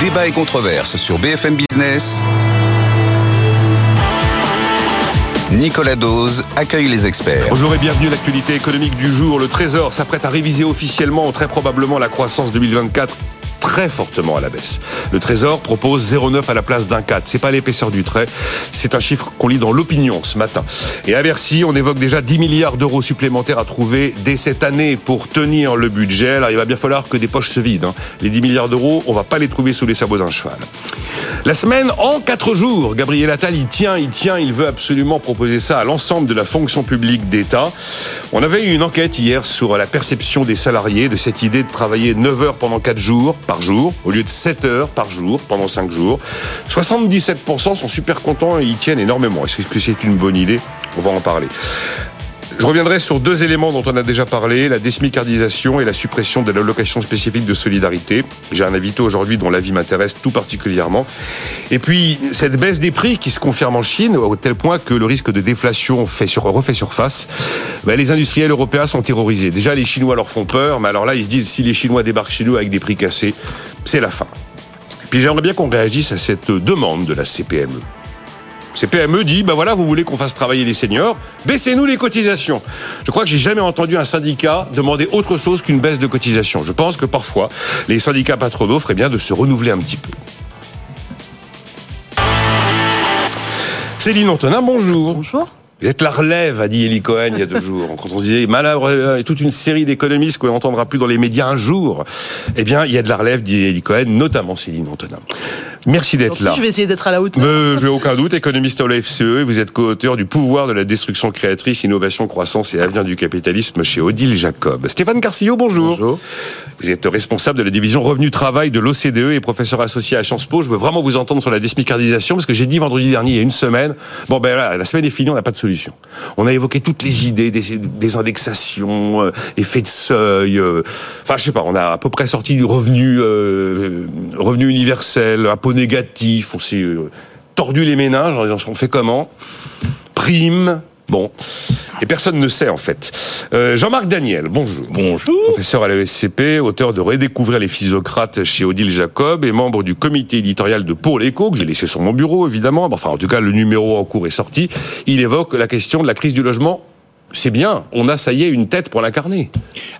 Débat et controverse sur BFM Business. Nicolas Dose accueille les experts. Bonjour et bienvenue à l'actualité économique du jour. Le Trésor s'apprête à réviser officiellement très probablement la croissance 2024 très fortement à la baisse. Le Trésor propose 0,9 à la place d'un 4. C'est pas l'épaisseur du trait, c'est un chiffre qu'on lit dans l'opinion ce matin. Et à Bercy, on évoque déjà 10 milliards d'euros supplémentaires à trouver dès cette année pour tenir le budget. Alors il va bien falloir que des poches se vident. Hein. Les 10 milliards d'euros, on va pas les trouver sous les sabots d'un cheval. La semaine en 4 jours. Gabriel Attal, il tient, il tient, il veut absolument proposer ça à l'ensemble de la fonction publique d'État. On avait eu une enquête hier sur la perception des salariés de cette idée de travailler 9 heures pendant 4 jours jour, au lieu de 7 heures par jour pendant 5 jours. 77% sont super contents et y tiennent énormément. Est-ce que c'est une bonne idée? On va en parler. Je reviendrai sur deux éléments dont on a déjà parlé, la désmicardisation et la suppression de l'allocation spécifique de solidarité. J'ai un invité aujourd'hui dont l'avis m'intéresse tout particulièrement. Et puis, cette baisse des prix qui se confirme en Chine, au tel point que le risque de déflation refait surface, ben, les industriels européens sont terrorisés. Déjà, les Chinois leur font peur, mais alors là, ils se disent, si les Chinois débarquent chez nous avec des prix cassés, c'est la fin. Puis j'aimerais bien qu'on réagisse à cette demande de la CPME. CPME dit, ben voilà, vous voulez qu'on fasse travailler les seniors, baissez-nous les cotisations. Je crois que j'ai jamais entendu un syndicat demander autre chose qu'une baisse de cotisation. Je pense que parfois, les syndicats patronaux feraient bien de se renouveler un petit peu. Céline Antonin, bonjour. Bonjour. Vous êtes la relève, a dit Eli Cohen il y a deux jours. Quand on disait malheur et toute une série d'économistes qu'on n'entendra plus dans les médias un jour, eh bien, il y a de la relève, dit Eli Cohen, notamment Céline Antonin. Merci d'être là. Je vais essayer d'être à la hauteur. Je n'ai aucun doute, économiste au FCE, et vous êtes co-auteur du pouvoir de la destruction créatrice, innovation, croissance et avenir du capitalisme chez Odile Jacob. Stéphane Carcillo, bonjour. Bonjour. Vous êtes responsable de la division revenu travail de l'OCDE et professeur associé à Sciences Po. Je veux vraiment vous entendre sur la désmicardisation parce que j'ai dit vendredi dernier, il y a une semaine, bon ben là, la semaine est finie, on n'a pas de solution. On a évoqué toutes les idées, des, des indexations, euh, effets de seuil, euh, enfin je sais pas, on a à peu près sorti du revenu, euh, revenu universel, impôt négatif, on s'est euh, tordu les ménages en disant on fait comment? Prime, bon. Et personne ne sait en fait. Euh, Jean-Marc Daniel, bonjour. Bonjour. Professeur à l'ESCP, auteur de Redécouvrir les physocrates chez Odile Jacob et membre du comité éditorial de Pour l'écho, que j'ai laissé sur mon bureau évidemment. Enfin en tout cas le numéro en cours est sorti. Il évoque la question de la crise du logement c'est bien, on a ça y est une tête pour l'incarner.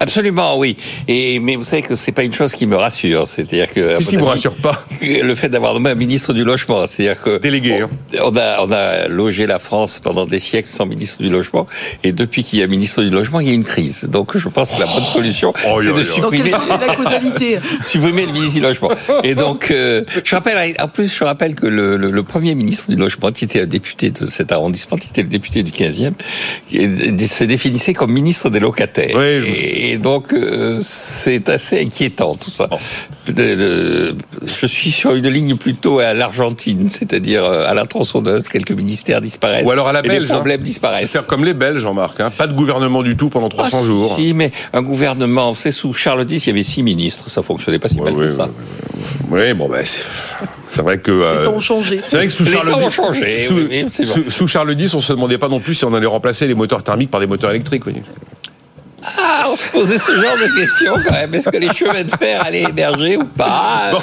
Absolument, oui. Et mais vous savez que c'est pas une chose qui me rassure, c'est-à-dire que qu'est-ce qui vous rassure pas? Le fait d'avoir nommé un ministre du logement, c'est-à-dire que délégué. On, hein. on, a on a logé la France pendant des siècles sans ministre du logement, et depuis qu'il y a ministre du logement, il y a une crise. Donc je pense que la bonne solution, oh, c'est de supprimer la causalité? Supprimer le ministre du logement. Et donc euh, je rappelle, en plus je rappelle que le, le, le, premier ministre du logement, qui était un député de cet arrondissement, qui était le député du 15e, qui est se définissait comme ministre des locataires. Oui, et donc, euh, c'est assez inquiétant tout ça. je suis sur une ligne plutôt à l'Argentine, c'est-à-dire euh, à la tronçonneuse, quelques ministères disparaissent. Ou alors à la Belge. Les problèmes hein. disparaissent. Faire comme les Belges, Jean-Marc. Hein. Pas de gouvernement du tout pendant 300 ah, jours. Si, mais un gouvernement, c'est sous Charles X, il y avait six ministres, ça fonctionnait pas si ouais, mal que ça. Oui, bon, ben. C'est vrai que. Euh, les temps ont changé. C'est vrai que sous les Charles temps ont X, changé. Sous, oui, oui, sous, sous, Charles X, on se demandait pas non plus si on allait remplacer les moteurs thermiques par des moteurs électriques. Oui. Ah, on se posait ce genre de questions quand même. Est-ce que les chemins de fer allaient émerger ou pas bon.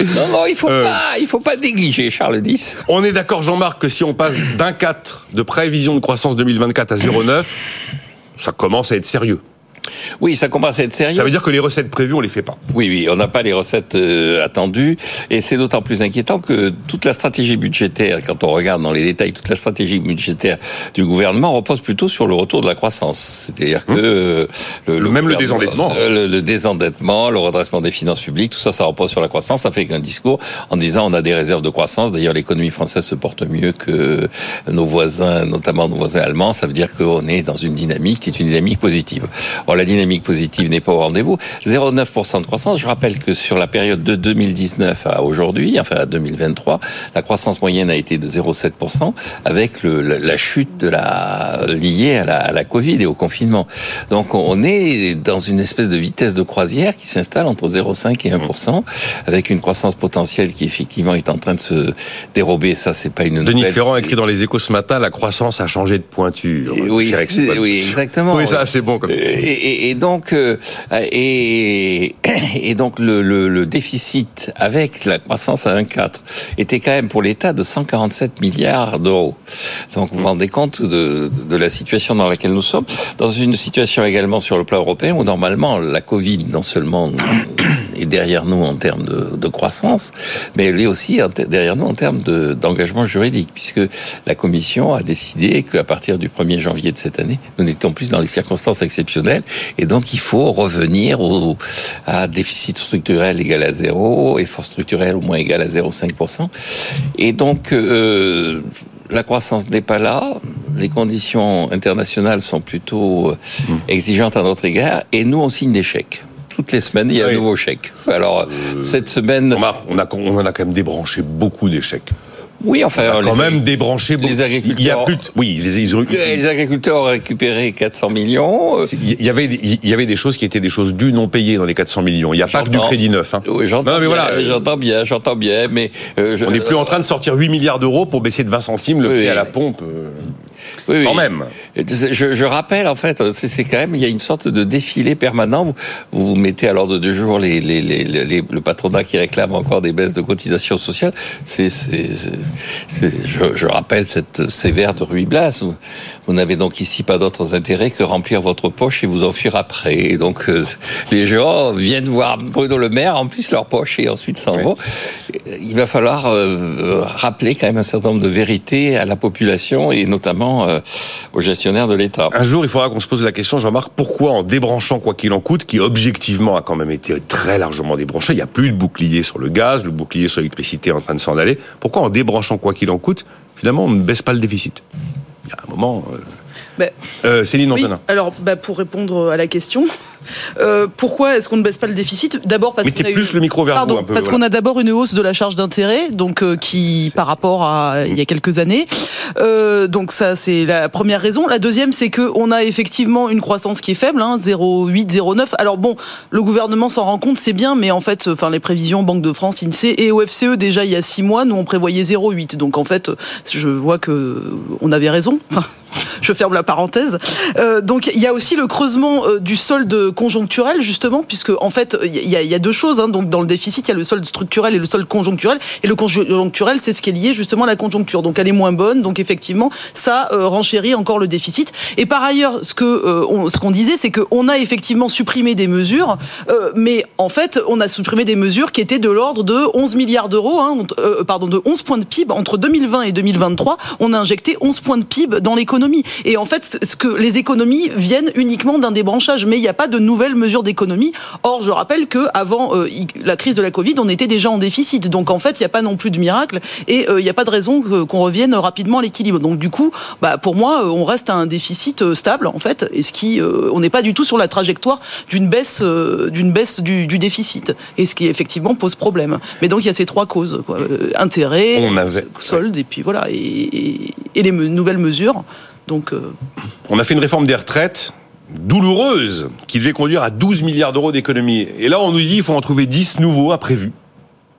Non, non, il faut euh, pas, il faut pas négliger Charles X. On est d'accord, Jean-Marc, que si on passe d'un 4 de prévision de croissance 2024 à 0,9, ça commence à être sérieux. Oui, ça commence à être sérieux. Ça veut dire que les recettes prévues, on les fait pas. Oui, oui, on n'a pas les recettes euh, attendues, et c'est d'autant plus inquiétant que toute la stratégie budgétaire, quand on regarde dans les détails, toute la stratégie budgétaire du gouvernement repose plutôt sur le retour de la croissance. C'est-à-dire que euh, le, le, même le désendettement, euh, le, le, désendettement, le redressement des finances publiques, tout ça, ça repose sur la croissance. Ça fait qu'un discours en disant on a des réserves de croissance. D'ailleurs, l'économie française se porte mieux que nos voisins, notamment nos voisins allemands. Ça veut dire qu'on est dans une dynamique qui est une dynamique positive. La dynamique positive n'est pas au rendez-vous. 0,9% de croissance. Je rappelle que sur la période de 2019 à aujourd'hui, enfin à 2023, la croissance moyenne a été de 0,7% avec le, la, la, chute de la liée à la, à la, Covid et au confinement. Donc on est dans une espèce de vitesse de croisière qui s'installe entre 0,5% et 1%, avec une croissance potentielle qui effectivement est en train de se dérober. Ça, c'est pas une Denis nouvelle. Ferrand a écrit dans les Échos ce matin, la croissance a changé de pointure. Oui, oui exactement. Oui, ça, c'est bon comme et, et, donc, euh, et, donc le, déficit avec la croissance à 1,4 était quand même pour l'État de 147 milliards d'euros. Donc vous vous rendez compte de, la situation dans laquelle nous sommes, dans une situation également sur le plan européen où normalement la Covid non seulement est derrière nous en termes de croissance, mais elle est aussi derrière nous en termes d'engagement juridique, puisque la Commission a décidé qu'à partir du 1er janvier de cette année, nous n'étions plus dans les circonstances exceptionnelles, et donc il faut revenir au, à déficit structurel égal à zéro, effort structurel au moins égal à 0,5%. Et donc, euh, la croissance n'est pas là, les conditions internationales sont plutôt mmh. exigeantes à notre égard, et nous on signe des chèques toutes les semaines, il y a un nouveau chèque. Alors, euh, cette semaine... On, a, on, a, on en a quand même débranché beaucoup chèques. Oui, enfin, on a quand même débranché. Les agriculteurs. Il y a plus de, oui, les, ils ont, les agriculteurs ont récupéré 400 millions. Il y avait, il y avait des choses qui étaient des choses dues non payées dans les 400 millions. Il n'y a pas que du crédit neuf. Hein. Oui, j'entends bien, voilà, j'entends bien, j'entends bien, mais euh, je, on n'est plus en train de sortir 8 milliards d'euros pour baisser de 20 centimes le oui, prix à la pompe. Oui, quand même. Je, je rappelle, en fait, c'est quand même, il y a une sorte de défilé permanent. Vous, vous mettez à l'ordre du jour les, les, les, les, le patronat qui réclame encore des baisses de cotisations sociales. C'est, je, je, rappelle cette sévère de Ruy Blas. Vous, vous n'avez donc ici pas d'autres intérêts que remplir votre poche et vous enfuir après. Et donc, euh, les gens viennent voir Bruno Le Maire, remplissent leur poche et ensuite s'en oui. vont. Il va falloir euh, rappeler quand même un certain nombre de vérités à la population et notamment euh, aux gestionnaires de l'État. Un jour, il faudra qu'on se pose la question, Jean-Marc, pourquoi en débranchant quoi qu'il en coûte, qui objectivement a quand même été très largement débranché, il n'y a plus de bouclier sur le gaz, le bouclier sur l'électricité en train de s'en aller, pourquoi en débranchant quoi qu'il en coûte, finalement on ne baisse pas le déficit? Il y a un moment... Euh... Bah, euh, Céline oui, Antonin. Alors, bah, pour répondre à la question, euh, pourquoi est-ce qu'on ne baisse pas le déficit? D'abord parce qu'on a plus eu... le micro vers Pardon, vous un peu, parce voilà. qu'on a d'abord une hausse de la charge d'intérêt, donc euh, qui par rapport à il y a quelques années. Donc ça, c'est la première raison. La deuxième, c'est que on a effectivement une croissance qui est faible, hein, 0,8, 0,9. Alors bon, le gouvernement s'en rend compte, c'est bien, mais en fait, enfin les prévisions Banque de France, Insee et OFCE déjà il y a six mois, nous on prévoyait 0,8. Donc en fait, je vois que on avait raison. Enfin, je ferme la Euh, donc il y a aussi le creusement euh, du solde conjoncturel justement, puisque en fait il y, a, deux choses. Hein, donc dans le déficit, il y a le solde structurel et le solde conjoncturel. Et le conjoncturel, c'est ce qui est lié justement à la conjoncture. Donc elle est moins bonne. Donc effectivement, ça euh, renchérit encore le déficit. Et par ailleurs, ce que euh, ce qu'on disait, c'est qu'on a effectivement supprimé des mesures, mais en fait, on a supprimé des mesures qui étaient de l'ordre de 11 milliards d'euros, hein, pardon, de 11 points de PIB entre 2020 et 2023. On a injecté 11 points de PIB dans l'économie. Et en fait, ce que les économies viennent uniquement d'un débranchage, mais il n'y a pas de nouvelles mesures d'économie. Or, je rappelle que avant euh, la crise de la Covid, on était déjà en déficit. Donc en fait, il n'y a pas non plus de miracle et euh, il n'y a pas de raison qu'on revienne rapidement à l'équilibre. Donc du coup, bah, pour moi, on reste à un déficit euh, stable en fait, et ce qui, euh, on n'est pas du tout sur la trajectoire d'une baisse, euh, d'une baisse du, du, déficit, et ce qui effectivement pose problème. Mais donc il y a ces trois causes quoi. intérêt, on avait... solde, et puis voilà, et, et, et les nouvelles mesures. Euh... On a fait une réforme des retraites douloureuse qui devait conduire à 12 milliards d'euros d'économies. Et là, on nous dit qu'il faut en trouver 10 nouveaux à prévu.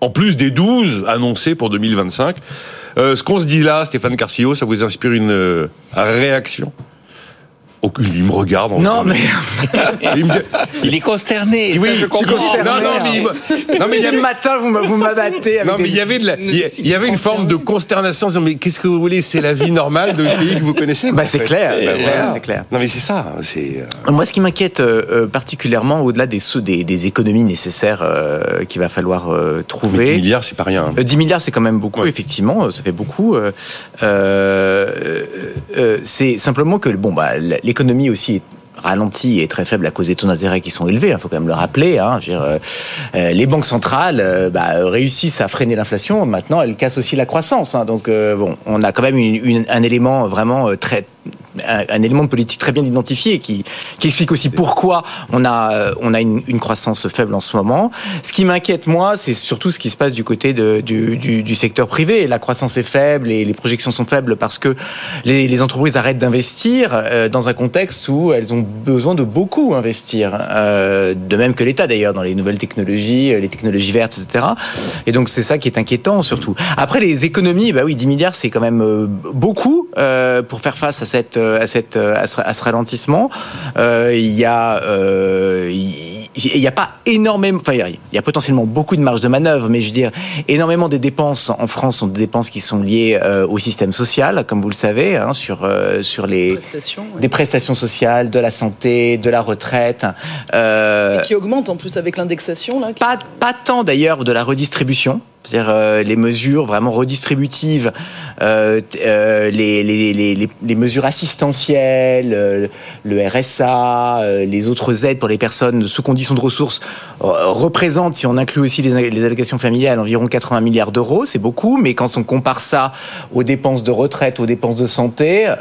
En plus des 12 annoncés pour 2025. Euh, ce qu'on se dit là, Stéphane Carcillo, ça vous inspire une euh, réaction? Aucune, il me regarde. Non, mais. il, me... il, est consterné. Oui, ça, je comprends. Non, non, mais, il... non, mais il y avait... matin, vous m'abattez. Non, mais il y avait, de la... il y avait une forme de consternation. Mais qu'est-ce que vous voulez C'est la vie normale de pays que vous connaissez bah, C'est clair, c'est clair, c'est clair. Non, mais c'est ça. C'est. Moi, ce qui m'inquiète euh, particulièrement, au-delà des, des, des, économies nécessaires euh, qu'il va falloir euh, trouver. Mais 10 milliards, c'est pas rien. Hein. 10 milliards, c'est quand même beaucoup, ouais. effectivement. Ça fait beaucoup. c'est simplement que, bon, bah, l'économie aussi est ralenti et très faible à cause des taux d'intérêt qui sont élevés, il hein, faut quand même le rappeler. Hein, dire, euh, les banques centrales euh, bah, réussissent à freiner l'inflation, maintenant elles cassent aussi la croissance. Hein, donc euh, bon, on a quand même un élément vraiment très un, élément de politique très bien identifié qui, qui explique aussi pourquoi on a, on a une, croissance faible en ce moment. Ce qui m'inquiète, moi, c'est surtout ce qui se passe du côté du, secteur privé. La croissance est faible et les projections sont faibles parce que les, les entreprises arrêtent d'investir euh, dans un contexte où elles ont besoin de beaucoup investir. Euh, de même que l'État, d'ailleurs, dans les nouvelles technologies, les technologies vertes, etc. Et donc, c'est ça qui est inquiétant, surtout. Après, les économies, bah oui, 10 milliards, c'est quand même beaucoup euh, pour faire face à cette à cette à ce, à ce ralentissement. Euh, il y a euh, il n'y a pas énormément, enfin, il y a potentiellement beaucoup de marge de manœuvre, mais je veux dire, énormément des dépenses en France sont des dépenses qui sont liées euh, au système social, comme vous le savez, hein, sur, euh, sur les Prestations, ouais. des prestations sociales, de la santé, de la retraite. Euh, Et qui augmente en plus avec l'indexation là. qui- pas, pas tant d'ailleurs de la redistribution. C'est-à-dire euh, les mesures vraiment redistributives, euh, euh, les, mesures assistentielles, le RSA, les autres aides pour les personnes sous conditions de ressources représentent, si on inclut aussi les, allocations familiales, environ 80 milliards d'euros. C'est beaucoup, mais quand on compare ça aux dépenses de retraite, aux dépenses de santé,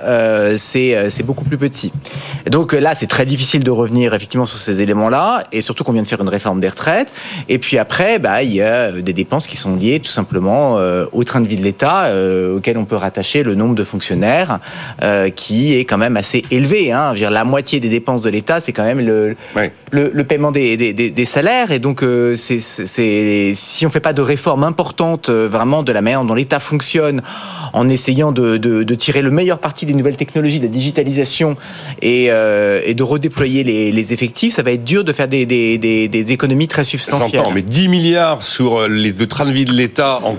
c'est beaucoup plus petit. Et donc là, c'est très difficile de revenir effectivement sur ces éléments-là, et surtout qu'on vient de faire une réforme des retraites. Et puis après, bah, il y a des dépenses qui sont liées tout simplement euh, au train de vie de l'État, euh, auquel on peut rattacher le nombre de fonctionnaires, euh, qui est quand même assez élevé. Hein. Je veux dire, la moitié des dépenses de l'État, c'est quand même le, Ouais. le, le paiement des, des, des, des salaires. Et donc, c'est, si on fait pas de réforme importante vraiment de la manière dont l'État fonctionne, en essayant de, de, de tirer le meilleur parti des nouvelles technologies, de la digitalisation et, et de redéployer les, les effectifs, ça va être dur de faire des, des, des, des économies très substantielles. Mais 10 milliards sur les, le train de vie de l'État en,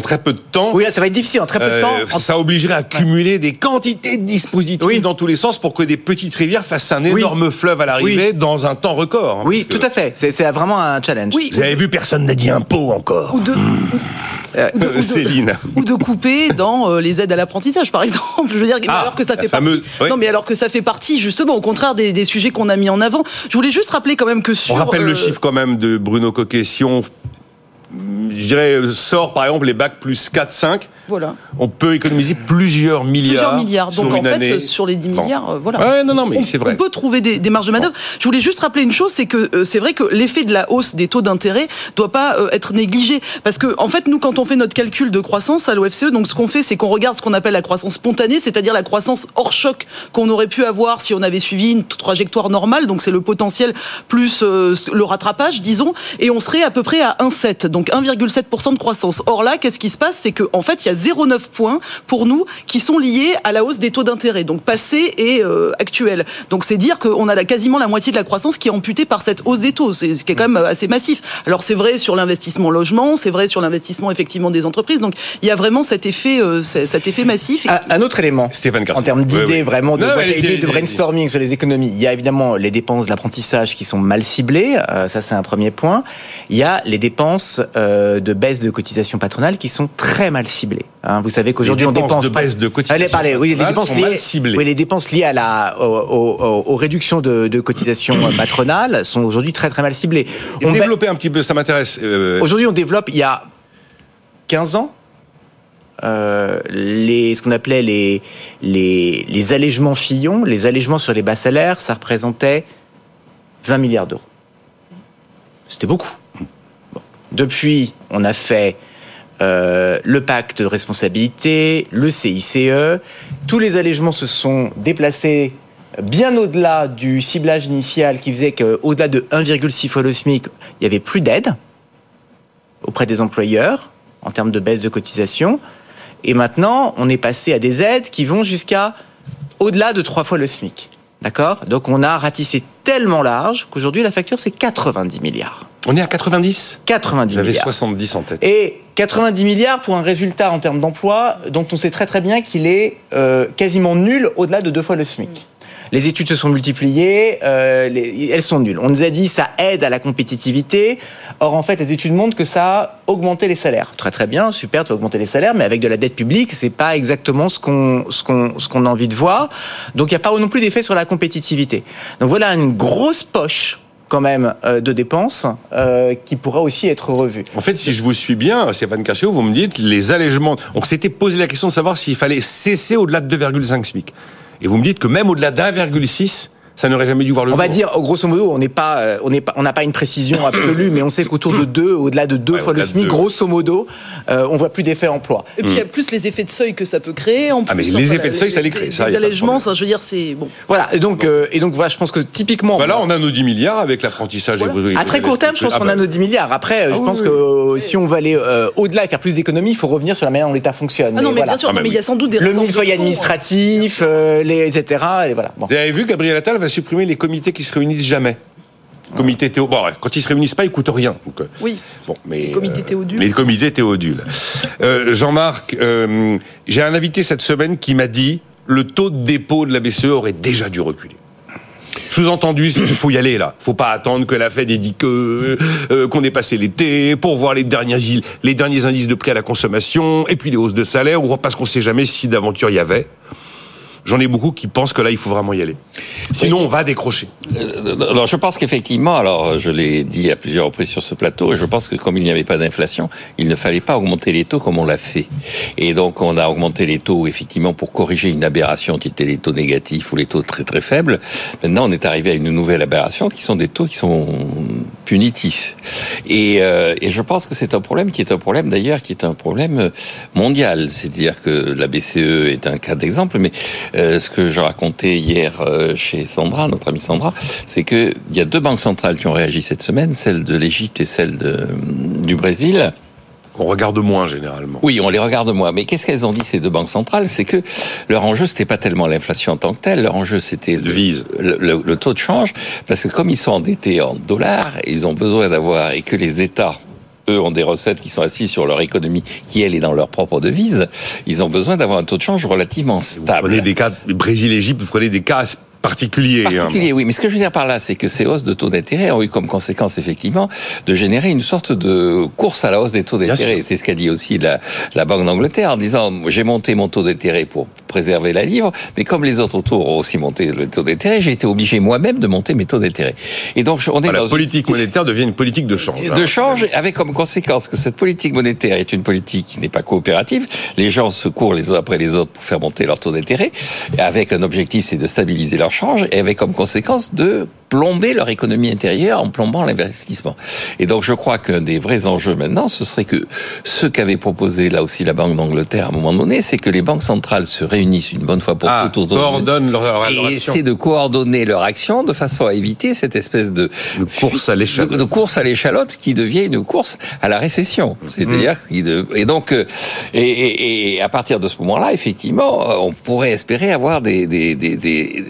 très peu de temps. Oui, là, ça va être difficile en très peu de euh, temps. En- ça obligerait à cumuler des quantités de dispositifs Oui. dans tous les sens pour que des petites rivières fassent un Oui. énorme fleuve à l'arrivée dans un temps record. hein, Oui, tout que- à fait. C'est, vraiment un challenge. Oui, Vous avez vu, personne n'a dit impôt encore. ou de, Euh, ou de- ou de- Céline. ou de couper dans euh, les aides à l'apprentissage, par exemple. Je veux dire, Ah, alors que ça fait fameuse- partie. oui. Non, mais alors que ça fait partie, justement, au contraire des, des sujets qu'on a mis en avant. Je voulais juste rappeler quand même que sur. On rappelle euh, le chiffre quand même de Bruno Coquet. Je dirais, sort par exemple les bacs plus 4, 5, Voilà. on peut économiser plusieurs milliards. Plusieurs milliards. sur Donc en une fait, année. sur les 10 Bon. milliards, euh, voilà. Ouais, non, non, mais on, c'est vrai. on peut trouver des, des marges de manœuvre. Je voulais juste rappeler une chose, c'est que euh, c'est vrai que l'effet de la hausse des taux d'intérêt doit pas euh, être négligé, parce que en fait, nous, quand on fait notre calcul de croissance à l'OFCE, donc ce qu'on fait, c'est qu'on regarde ce qu'on appelle la croissance spontanée, c'est-à-dire la croissance hors choc qu'on aurait pu avoir si on avait suivi une trajectoire normale. Donc c'est le potentiel plus euh, le rattrapage, disons, et on serait à peu près à 1,7, donc 1,7% de croissance. Or là, qu'est-ce qui se passe? C'est qu'en fait, il y a 0,9 points pour nous qui sont liés à la hausse des taux d'intérêt, donc passé et euh, actuel. Donc c'est dire qu'on a quasiment la moitié de la croissance qui est amputée par cette hausse des taux, c'est ce qui est quand même assez massif. Alors c'est vrai sur l'investissement logement, c'est vrai sur l'investissement effectivement des entreprises. Donc il y a vraiment cet effet, euh, cet effet massif. Un, un autre élément. Stéphane. En termes d'idées, Oui, oui. vraiment, de, Non, boîte brainstorming sur les économies. Il y a évidemment les dépenses de l'apprentissage qui sont mal ciblées. euh, ça, c'est un premier point. Il y a les dépenses euh, de baisse de cotisation patronale qui sont très mal ciblées. Hein. vous savez qu'aujourd'hui, Les on dépenses dépense de pas- baisse de cotisation oui, les dépenses liées, mal ciblées. oui, les dépenses liées à la, aux, aux- aux- aux réductions de, de cotisation patronale sont aujourd'hui très très mal ciblées. On va- développer un petit peu, ça m'intéresse. euh, Aujourd'hui, on développe, il y a 15 ans, euh, les, ce qu'on appelait les, les, les allègements Fillon, les allègements sur les bas salaires, ça représentait 20 milliards d'euros. C'était beaucoup. Bon. Depuis, on a fait euh, le pacte de responsabilité, le CICE. Tous les allègements se sont déplacés bien au-delà du ciblage initial qui faisait qu'au-delà de 1,6 fois le SMIC, il n'y avait plus d'aide auprès des employeurs en termes de baisse de cotisation. Et maintenant, on est passé à des aides qui vont jusqu'à au-delà de trois fois le SMIC. D'accord? Donc on a ratissé tellement large qu'aujourd'hui la facture c'est 90 milliards. on est à 90 90 J'avais milliards. 70 en tête. Et 90 milliards pour un résultat en termes d'emploi dont on sait très très bien qu'il est euh, quasiment nul au-delà de deux fois le SMIC. Les études se sont multipliées, euh, les- elles sont nulles. On nous a dit ça aide à la compétitivité. Or, en fait, les études montrent que ça a augmenté les salaires. Très très bien, super, tu vas augmenter les salaires, mais avec de la dette publique, c'est pas exactement ce qu'on ce qu'on ce qu'on a envie de voir. Donc, il n'y a pas non plus d'effet sur la compétitivité. Donc voilà une grosse poche quand même euh, de dépenses euh, qui pourra aussi être revue. En fait, si je vous suis bien, Stéphane Cassio, vous me dites les allègements. On s'était posé la question de savoir s'il fallait cesser au-delà de 2,5 SMIC. Et vous me dites que même au-delà d'1,6, ça n'aurait jamais dû voir le On jour. va dire, grosso modo, on n'est pas, euh, on n'est pas, on n'a pas une précision absolue, mais on sait qu'autour de deux, au-delà de deux Ouais, fois le de SMIC, grosso modo, euh, on voit plus d'effet emploi. Et puis il y a plus les effets de seuil que ça peut créer. En plus, Ah, mais les effets de seuil, ça les crée, ça, Les allègements, ça, je veux dire, c'est bon. Voilà. Et donc, euh, et donc, voilà, je pense que typiquement. Bah là, on a nos 10 milliards avec l'apprentissage. et vous- À très court terme, je pense Ah qu'on bah, a nos 10 milliards. Après, euh, je oui, pense que si on veut aller au-delà et faire plus d'économies, il faut revenir sur la manière dont l'État fonctionne. Ah non, mais voilà. bien sûr, Ah, mais il y a sans doute des Le millefeuille fond, administratif, les, etc. Et voilà. Vous avez vu, Gabriel Attal va supprimer les comités qui se réunissent jamais. Comité Théo. Bon, quand ils se réunissent pas, ils coûtent rien. Donc, euh, Oui. Bon, mais, Les comités euh, Théodule. Les comités Théodule. Euh, Jean-Marc, euh, j'ai un invité cette semaine qui m'a dit le taux de dépôt de la BCE aurait déjà dû reculer. Sous-entendu, il faut y aller là. faut pas attendre que la Fed ait dit que euh, qu'on ait passé l'été pour voir les derniers les derniers indices de prix à la consommation et puis les hausses de salaire parce qu'on sait jamais si d'aventure il y avait. J'en ai beaucoup qui pensent que là il faut vraiment y aller. Sinon on va décrocher. Euh, Alors, je pense qu'effectivement, alors je l'ai dit à plusieurs reprises sur ce plateau, et je pense que comme il n'y avait pas d'inflation, il ne fallait pas augmenter les taux comme on l'a fait. Et donc, on a augmenté les taux effectivement pour corriger une aberration qui était les taux négatifs ou les taux très très faibles. Maintenant, on est arrivé à une nouvelle aberration qui sont des taux qui sont punitifs. Et, euh, et je pense que c'est un problème qui est un problème d'ailleurs qui est un problème mondial. C'est-à-dire que la BCE est un cas d'exemple, mais euh, ce que je racontais hier euh, chez Sandra, notre amie Sandra, c'est que il y a deux banques centrales qui ont réagi cette semaine, celle de l'Égypte et celle de, du Brésil. On regarde moins généralement. Oui, on les regarde moins. Mais qu'est-ce qu'elles ont dit ces deux banques centrales? C'est que leur enjeu c'était pas tellement l'inflation en tant que telle. Leur enjeu c'était le, Devise. le, le- le taux de change, parce que comme ils sont endettés en dollars, ils ont besoin d'avoir et que les États eux ont des recettes qui sont assises sur leur économie, qui elle est dans leur propre devise. Ils ont besoin d'avoir un taux de change relativement Vous stable. prenez des cas Brésil-Égypte, vous prenez des cas particuliers. hein. particulier, oui. Mais ce que je veux dire par là, c'est que ces hausses de taux d'intérêt ont eu comme conséquence, effectivement, de générer une sorte de course à la hausse des taux d'intérêt. C'est ce qu'a dit aussi la, la Banque d'Angleterre en disant, j'ai monté mon taux d'intérêt pour préserver la livre, mais comme les autres taux ont aussi monté le taux d'intérêt, j'ai été obligé moi-même de monter mes taux d'intérêt. Et donc, on est dans la politique une... monétaire devient une politique de change. hein. de change avec comme conséquence que cette politique monétaire est une politique qui n'est pas coopérative. Les gens se courent les uns après les autres pour faire monter leur taux d'intérêt, avec un objectif, c'est de stabiliser leur change, et avec comme conséquence de plomber leur économie intérieure en plombant l'investissement. Et donc je crois qu'un des vrais enjeux maintenant, ce serait que ce qu'avait proposé là aussi la Banque d'Angleterre à un moment donné, c'est que les banques centrales se réunissent une bonne fois pour Ah, toutes coordonnent leur, leur, leur et action. essaient de coordonner leur action de façon à éviter cette espèce de Une course à l'échalote. de, de course à l'échalote qui devient une course à la récession. C'est-à-dire Mmh. de- et donc euh, et, et- et à partir de ce moment-là, effectivement, euh, on pourrait espérer avoir des des, des, des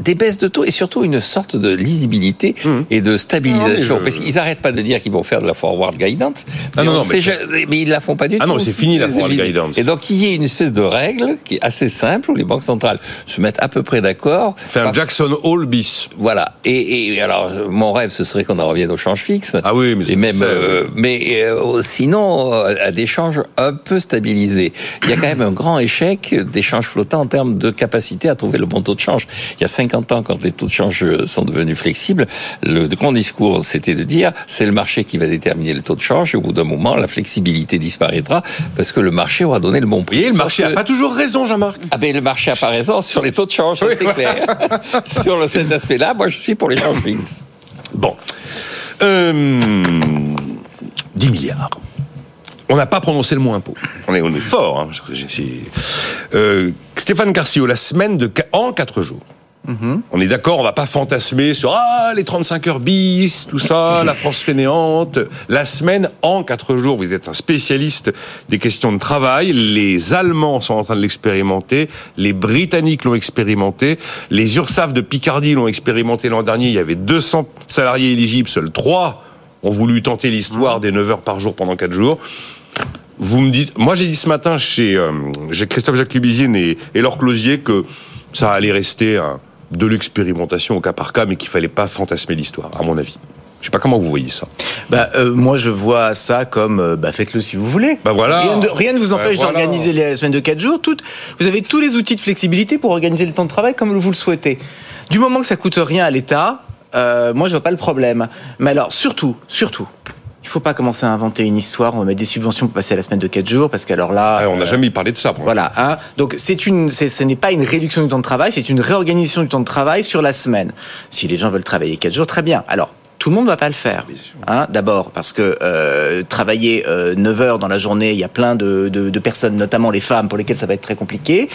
des baisses de taux et surtout une sorte de lisibilité et de stabilisation. Mmh. Non, je- Parce qu'ils n'arrêtent pas de dire qu'ils vont faire de la forward guidance. Ah mais non, on non, sait mais mais ils la font pas du Ah tout. non, c'est fini, la forward guidance. Et donc qu'il y ait une espèce de règle qui est assez simple où les banques centrales se mettent à peu près d'accord. Fait un Par- Jackson Hole bis. voilà. Et, et alors, mon rêve, ce serait qu'on en revienne au change fixe. Ah oui, mais c'est et même, ça, euh, mais euh, sinon, euh, à des changes un peu stabilisés. Il y a quand même un grand échec des changes flottants en termes de capacité à trouver le bon taux de change. Il y a 50 ans, quand les taux de change sont devenus flexibles, le grand discours, c'était de dire, c'est le marché qui va déterminer le taux de change. Et au bout d'un moment, la flexibilité disparaîtra parce que le marché aura donné le bon prix. voyez, le marché que- a pas toujours raison, Jean-Marc. ah ben le marché a pas raison sur les taux de change, ça, c'est clair. sur le, cet aspect-là, moi je suis pour les changes fixes. Bon. Euh, 10 milliards. On n'a pas prononcé le mot impôt. On est, on est fort. Hein. Euh, Stéphane Carcio, la semaine de en 4 jours. On est d'accord, on va pas fantasmer sur ah les 35 heures bis, tout ça, la France fainéante. La semaine en 4 jours, vous êtes un spécialiste des questions de travail. Les Allemands sont en train de l'expérimenter, les Britanniques l'ont expérimenté, les URSAF de Picardie l'ont expérimenté l'an dernier. Il y avait 200 salariés éligibles, seuls 3 ont voulu tenter l'histoire des 9 heures par jour pendant 4 jours. Vous me dites, moi j'ai dit ce matin chez, euh, chez Christophe Jacques Lubizine et, et Laure Closier que ça allait rester un- de l'expérimentation au cas par cas, mais qu'il fallait pas fantasmer l'histoire, à mon avis. Je sais pas comment vous voyez ça. Bah, euh, moi, je vois ça comme euh, bah, faites-le si vous voulez. Bah voilà. Rien, de- rien ne vous Bah empêche voilà. d'organiser les semaines de 4 jours. Tout, vous avez tous les outils de flexibilité pour organiser le temps de travail comme vous le souhaitez. Du moment que ça coûte rien à l'État, euh, moi, je vois pas le problème. Mais alors, surtout, surtout, il faut pas commencer à inventer une histoire. On va mettre des subventions pour passer à la semaine de 4 jours parce qu'alors là, Ah, on n'a euh, jamais parlé de ça. pour voilà. Hein. Donc c'est une, c'est- ce n'est pas une réduction du temps de travail, c'est une réorganisation du temps de travail sur la semaine. Si les gens veulent travailler 4 jours, très bien. Alors. Tout le monde ne va pas le faire. Hein, D'abord parce que euh, travailler euh, 9 heures dans la journée, il y a plein de, de, de personnes, notamment les femmes, pour lesquelles ça va être très compliqué.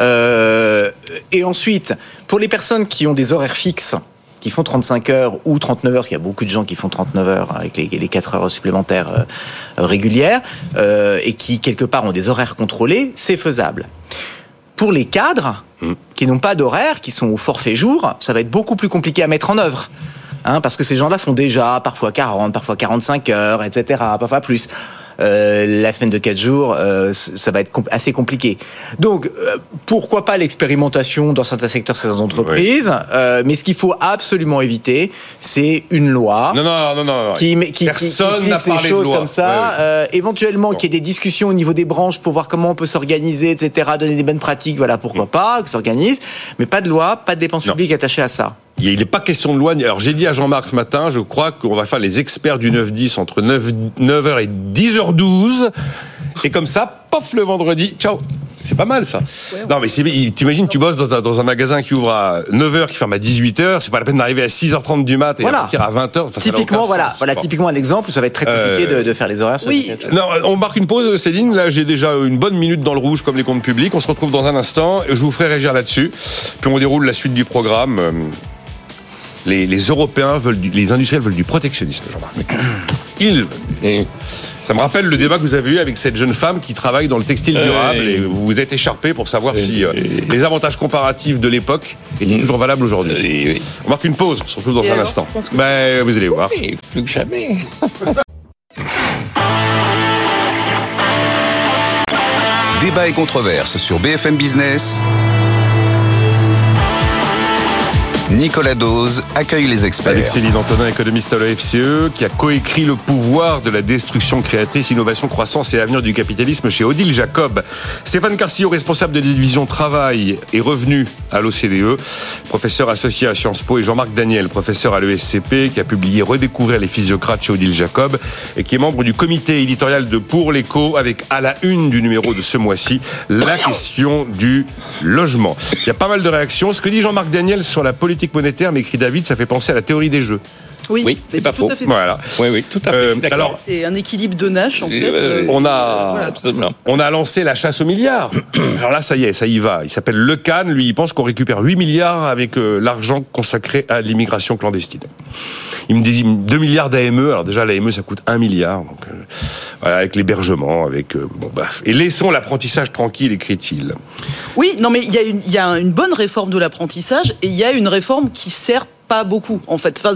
Euh, et ensuite, pour les personnes qui ont des horaires fixes, qui font 35 heures ou 39 heures, parce qu'il y a beaucoup de gens qui font 39 heures avec les, les 4 heures supplémentaires euh, régulières, euh, et qui quelque part ont des horaires contrôlés, c'est faisable. Pour les cadres qui n'ont pas d'horaire, qui sont au forfait jour, ça va être beaucoup plus compliqué à mettre en œuvre. Hein, parce que ces gens-là font déjà parfois 40, parfois 45 heures, etc., parfois plus. Euh, la semaine de 4 jours, euh, ça va être assez compliqué. Donc, euh, pourquoi pas l'expérimentation dans certains secteurs, certaines entreprises euh, Mais ce qu'il faut absolument éviter, c'est une loi Non, non, non, non. non. qui, qui- qui- Personne qui n'a fixe les parlé de choses loi. comme ça. Éventuellement, qu'il y ait des discussions au niveau des branches pour voir comment on peut s'organiser, etc., donner des bonnes pratiques, voilà, pourquoi pas, que s'organise. Mais pas de loi, pas de dépenses publiques attachées à ça. Il n'est pas question de loi. Alors j'ai dit à Jean-Marc ce matin, je crois qu'on va faire les experts du 9-10 entre 9, 9h et 10h12. Et comme ça, pof, le vendredi, ciao. C'est pas mal ça. Non mais t'imagines tu bosses dans un, dans un magasin qui ouvre à 9h, qui ferme à 18h, c'est pas la peine d'arriver à 6h30 du mat et Voilà. à partir à 20h. Enfin, Typiquement, voilà, sens. voilà, typiquement un exemple où ça va être très compliqué Euh, de, de faire les horaires. sur oui. Non, on marque une pause, Céline. Là, j'ai déjà une bonne minute dans le rouge, comme les comptes publics. On se retrouve dans un instant. et Je vous ferai réagir là-dessus. Puis on déroule la suite du programme. Euh, Les, les Européens veulent, du- les industriels veulent du protectionnisme, Jean-Marc. Ils. Et- Ça me rappelle le débat que vous avez eu avec cette jeune femme qui travaille dans le textile Ouais. durable et vous vous êtes écharpé pour savoir Ouais. si euh, les avantages comparatifs de l'époque étaient toujours valables aujourd'hui. On marque une pause. On se retrouve dans Et un alors, instant. que- Ben, vous allez voir. Plus que jamais. Débat et controverse sur BFM Business. Nicolas Dose accueille les experts. Avec Céline Antonin, économiste à la FCE, qui a coécrit Le pouvoir de la destruction créatrice, innovation, croissance et avenir du capitalisme chez Odile Jacob. Stéphane Carcillo, responsable de la division travail et revenu à l'OCDE, professeur associé à Sciences Po, et Jean-Marc Daniel, professeur à l'ESCP, qui a publié Redécouvrir les physiocrates chez Odile Jacob, et qui est membre du comité éditorial de Pour l'écho, avec à la une du numéro de ce mois-ci, la question du logement. Il y a pas mal de réactions. Ce que dit Jean-Marc Daniel sur la politique monétaire, m'écrit David, ça fait penser à la théorie des jeux. Oui, c'est pas tout faux. à fait. Voilà. Oui, oui, tout à fait. Euh, alors, C'est un équilibre de Nash, en fait. euh, Euh, On a, Voilà. On a lancé la chasse aux milliards. Alors là, ça y est, ça y va. Il s'appelle Le Cannes. Lui, il pense qu'on récupère 8 milliards avec euh, l'argent consacré à l'immigration clandestine. Il me dit 2 milliards d'AME. Alors déjà, l'AME, ça coûte 1 milliard. Donc, euh, voilà, avec l'hébergement, avec... euh, bon. Et laissons l'apprentissage tranquille, écrit-il. Oui, non, mais y, il y a une bonne réforme de l'apprentissage et il y a une réforme qui sert pas beaucoup en fait. Enfin,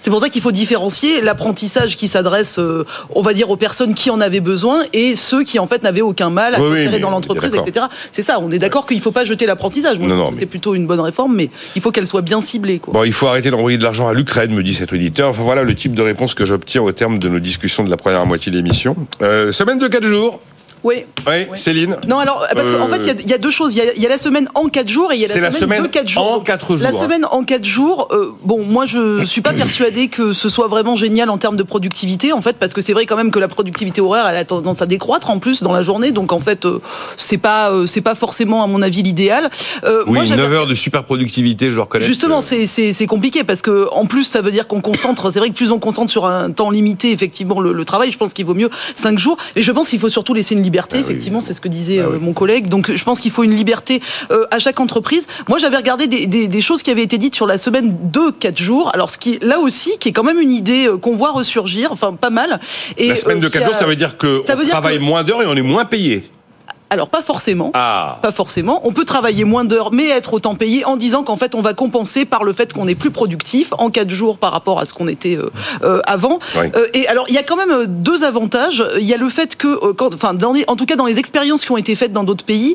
c'est pour ça qu'il faut différencier l'apprentissage qui s'adresse, euh, on va dire, aux personnes qui en avaient besoin et ceux qui en fait n'avaient aucun mal à Oui, s'insérer dans l'entreprise, etc. C'est ça. On est d'accord qu'il faut pas jeter l'apprentissage. Moi, Non, non, mais- c'était plutôt une bonne réforme, mais il faut qu'elle soit bien ciblée. Quoi. Bon, il faut arrêter d'envoyer de l'argent à l'Ukraine, me dit cet auditeur. Enfin voilà le type de réponse que j'obtiens au terme de nos discussions de la première moitié de l'émission. Euh, semaine de 4 jours. Oui. Oui, Céline Non, alors, parce qu'en Euh, fait, il y a- il y, a deux choses. Il y a, il y a la semaine en 4 jours et il y a la C'est la semaine, semaine de 4 jours. en Donc, quatre La jours, hein. semaine en 4 jours, euh, bon, moi, je suis pas persuadée que ce soit vraiment génial en termes de productivité, en fait, parce que c'est vrai quand même que la productivité horaire, elle a tendance à décroître en plus dans la journée. Donc, en fait, euh, c'est pas, euh, c'est pas forcément, à mon avis, l'idéal. Oui, moi, j'avais- 9 heures de super productivité, je reconnais. Justement, que- c'est- compliqué parce que en plus, ça veut dire qu'on concentre. C'est vrai que plus on concentre sur un temps limité, effectivement, le, le travail. Je pense qu'il vaut mieux 5 jours. Et je pense qu'il faut surtout laisser une liberté. Ah oui. effectivement, c'est ce que disait Ah euh, oui. mon collègue. Donc, je pense qu'il faut une liberté euh, à chaque entreprise. Moi, j'avais regardé des, des- des choses qui avaient été dites sur la semaine de 4 jours. Alors, ce qui là aussi, qui est quand même une idée euh, qu'on voit ressurgir. Enfin, pas mal. Et, La semaine de qui 4 a- jours, ça veut dire qu'on travaille que- moins d'heures et on est moins payé. Alors, pas forcément. Ah Pas forcément. On peut travailler moins d'heures, mais être autant payé en disant qu'en fait, on va compenser par le fait qu'on est plus productif en quatre jours par rapport à ce qu'on était euh, euh, avant. Oui. Euh, et alors, il y a quand même deux avantages. Il y a le fait que, quand, enfin, dans les- en tout cas dans les expériences qui ont été faites dans d'autres pays,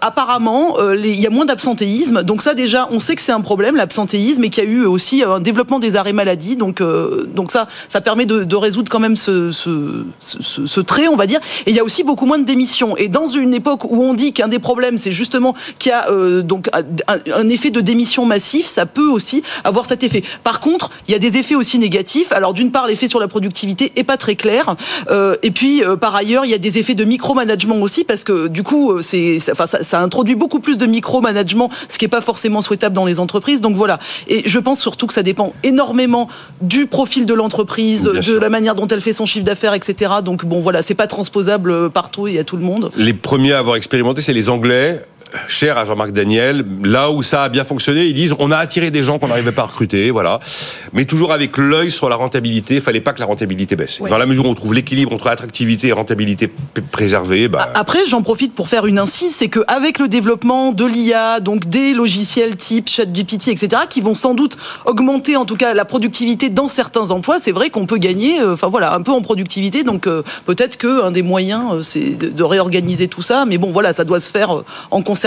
apparemment, les- il y a moins d'absentéisme. Donc ça, déjà, on sait que c'est un problème, l'absentéisme, et qu'il y a eu aussi un développement des arrêts maladie. Donc, donc ça, ça permet de, de résoudre quand même ce, ce, ce, ce- ce trait, on va dire. Et il y a aussi beaucoup moins de démissions. Et dans une une époque où on dit qu'un des problèmes, c'est justement qu'il y a euh, donc un, un effet de démission massif, ça peut aussi avoir cet effet. Par contre, il y a des effets aussi négatifs. Alors d'une part, l'effet sur la productivité est pas très clair, euh, et puis euh, par ailleurs, il y a des effets de micromanagement aussi parce que du coup, c'est, ça- enfin, ça, ça introduit beaucoup plus de micromanagement, ce qui est pas forcément souhaitable dans les entreprises. Donc voilà. Et je pense surtout que ça dépend énormément du profil de l'entreprise, de sûr. la manière dont elle fait son chiffre d'affaires, etc. Donc bon, voilà, c'est pas transposable partout et à tout le monde. Les premiers à avoir expérimenté, c'est les Anglais. Cher à Jean-Marc Daniel, là où ça a bien fonctionné, ils disent on a attiré des gens qu'on n'arrivait pas à recruter, voilà. Mais toujours avec l'œil sur la rentabilité. Il fallait pas que la rentabilité baisse. Ouais. Dans la mesure où on trouve l'équilibre entre attractivité et rentabilité préservée, bah, Après, j'en profite pour faire une incise, c'est qu'avec le développement de l'IA, donc des logiciels type ChatGPT, etc., qui vont sans doute augmenter en tout cas la productivité dans certains emplois, c'est vrai qu'on peut gagner, euh, enfin voilà, un peu en productivité. Donc euh, peut-être qu'un des moyens, euh, c'est de, réorganiser tout ça. Mais bon, voilà, ça doit se faire en concertation.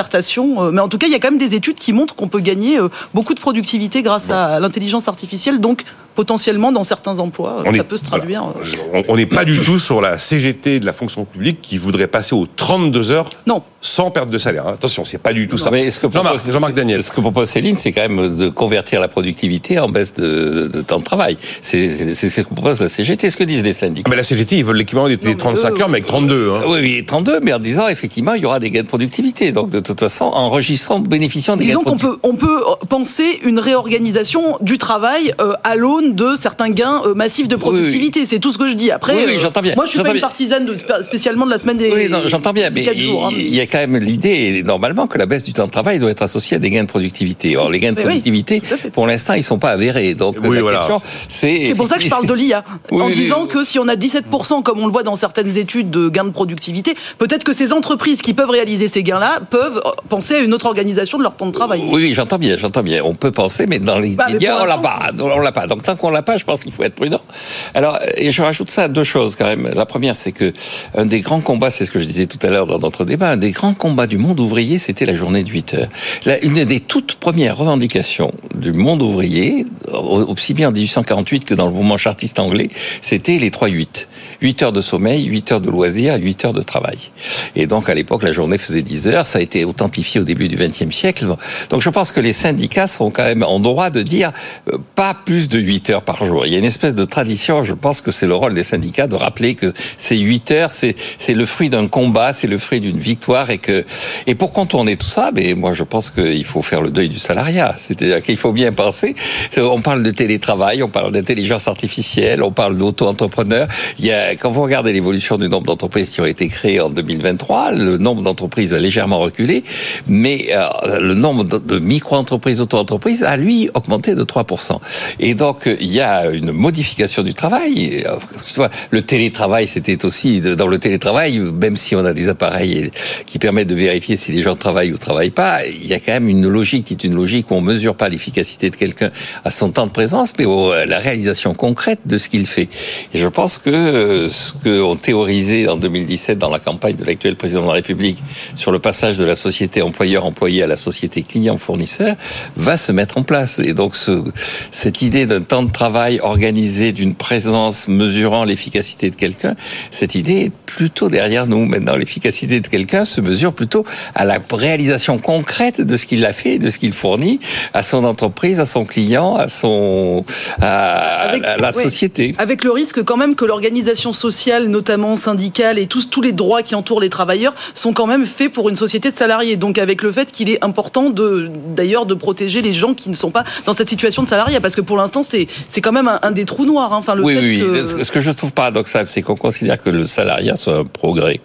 Euh, Mais en tout cas, il y a quand même des études qui montrent qu'on peut gagner euh, beaucoup de productivité grâce à l'intelligence artificielle. Donc potentiellement, dans certains emplois, euh, On ça est- peut se traduire. euh, on- n'est pas du tout sur la CGT de la fonction publique qui voudrait passer aux 32 heures Non. sans perte de salaire. hein. Attention, c'est pas du tout ça. Mais ce que Jean-Marc, propose- Jean-Marc Daniel. Ce que propose Céline, c'est quand même de convertir la productivité en baisse de, de temps de travail. C'est c'est- c'est ce que propose la CGT, ce que disent les syndicats. Ah, mais la CGT, ils veulent l'équivalent des, des mais 35 eux, heures, mais avec 32. Hein. Oui, oui, 32, mais en disant effectivement, il y aura des gains de productivité. Donc, de toute façon, enregistrant, bénéficiant des Disons gains de qu'on peut, on peut penser une réorganisation du travail euh, à l'aune de certains gains euh, massifs de productivité. C'est tout ce que je dis. Après, Oui, oui, euh, j'entends bien. moi, je suis pas une partisane de, spécialement de la semaine des. Oui, non, j'entends bien, mais il hein, il y a quand même l'idée, normalement, que la baisse du temps de travail doit être associée à des gains de productivité. Or, les gains de productivité, pour l'instant, ils sont pas avérés. Donc, Oui, la voilà. question, c'est... C'est pour ça que je parle de l'IA. Oui, en disant oui. que si on a 17%, comme on le voit dans certaines études de gains de productivité, peut-être que ces entreprises qui peuvent réaliser ces gains-là peuvent euh, penser à une autre organisation de leur temps de travail. Oui, oui, j'entends bien, j'entends bien. On peut penser, mais dans les Bah, mais médias, on l'a pas. On l'a pas. Donc tant qu'on l'a pas, je pense qu'il faut être prudent. Alors, et je rajoute ça à deux choses quand même. La première, c'est que un des grands combats, c'est ce que je disais tout à l'heure dans notre débat, un des grands combats du monde ouvrier, c'était la journée de 8 heures. Une des toutes premières revendications du monde ouvrier, au- aussi bien en 1848 que dans le mouvement chartiste anglais, c'était les 3-8. 8 heures de sommeil, 8 heures de loisirs, 8 heures de travail. Et donc, à l'époque, la journée faisait 10 heures. Ça a été authentifié au début du XXe siècle. Donc, je pense que les syndicats sont quand même en droit de dire euh, pas plus de 8 heures par jour. Il y a une espèce de tradition. Je pense que c'est le rôle des syndicats de rappeler que ces 8 heures, c'est, c'est le fruit d'un combat, c'est le fruit d'une victoire et que, et pour contourner tout ça, mais moi, je pense qu'il faut faire le deuil du salariat. C'est-à-dire qu'il faut bien penser. On parle de télétravail, on parle d'intelligence artificielle, on parle d'auto-entrepreneurs. Il y a, quand vous regardez l'évolution du nombre d'entreprises qui ont été créées en 2023, le nombre d'entreprises a légèrement reculé, mais euh, le nombre de micro-entreprises, auto-entreprises a lui augmenté de 3%. Et donc, il y a une modification du travail. Euh, le télétravail, c'était aussi, dans le télétravail, même si on a des appareils qui permettent de vérifier si les gens travaillent ou travaillent pas, il y a quand même une logique qui est une logique où on mesure pas l'efficacité de quelqu'un à son temps de présence, mais à la réalisation concrète de ce qu'il fait. Et je pense que euh, ce qu'on théorisait en 2017 dans la campagne de l'actuel président de la République sur le passage de la société employeur-employé à la société client-fournisseur va se mettre en place. Et donc, ce, cette idée d'un temps de travail organisé, d'une présence mesurant l'efficacité de quelqu'un, cette idée est plutôt derrière nous. Maintenant, l'efficacité de quelqu'un se mesure plutôt à la réalisation concrète de ce qu'il a fait, de ce qu'il fournit à son entreprise, à son client, à son, à, Avec- à la ouais. société. Avec le risque quand même que l'organisation sociale, notamment syndicale, et tous, tous les droits qui entourent les travailleurs sont quand même faits pour une société de salariés. Donc avec le fait qu'il est important de, d'ailleurs de protéger les gens qui ne sont pas dans cette situation de salariat, parce que pour l'instant c'est, c'est quand même un, un des trous noirs. hein. Enfin, le oui, fait oui, que- oui. Ce- que je trouve paradoxal, c'est qu'on considère que le salariat soit un progrès.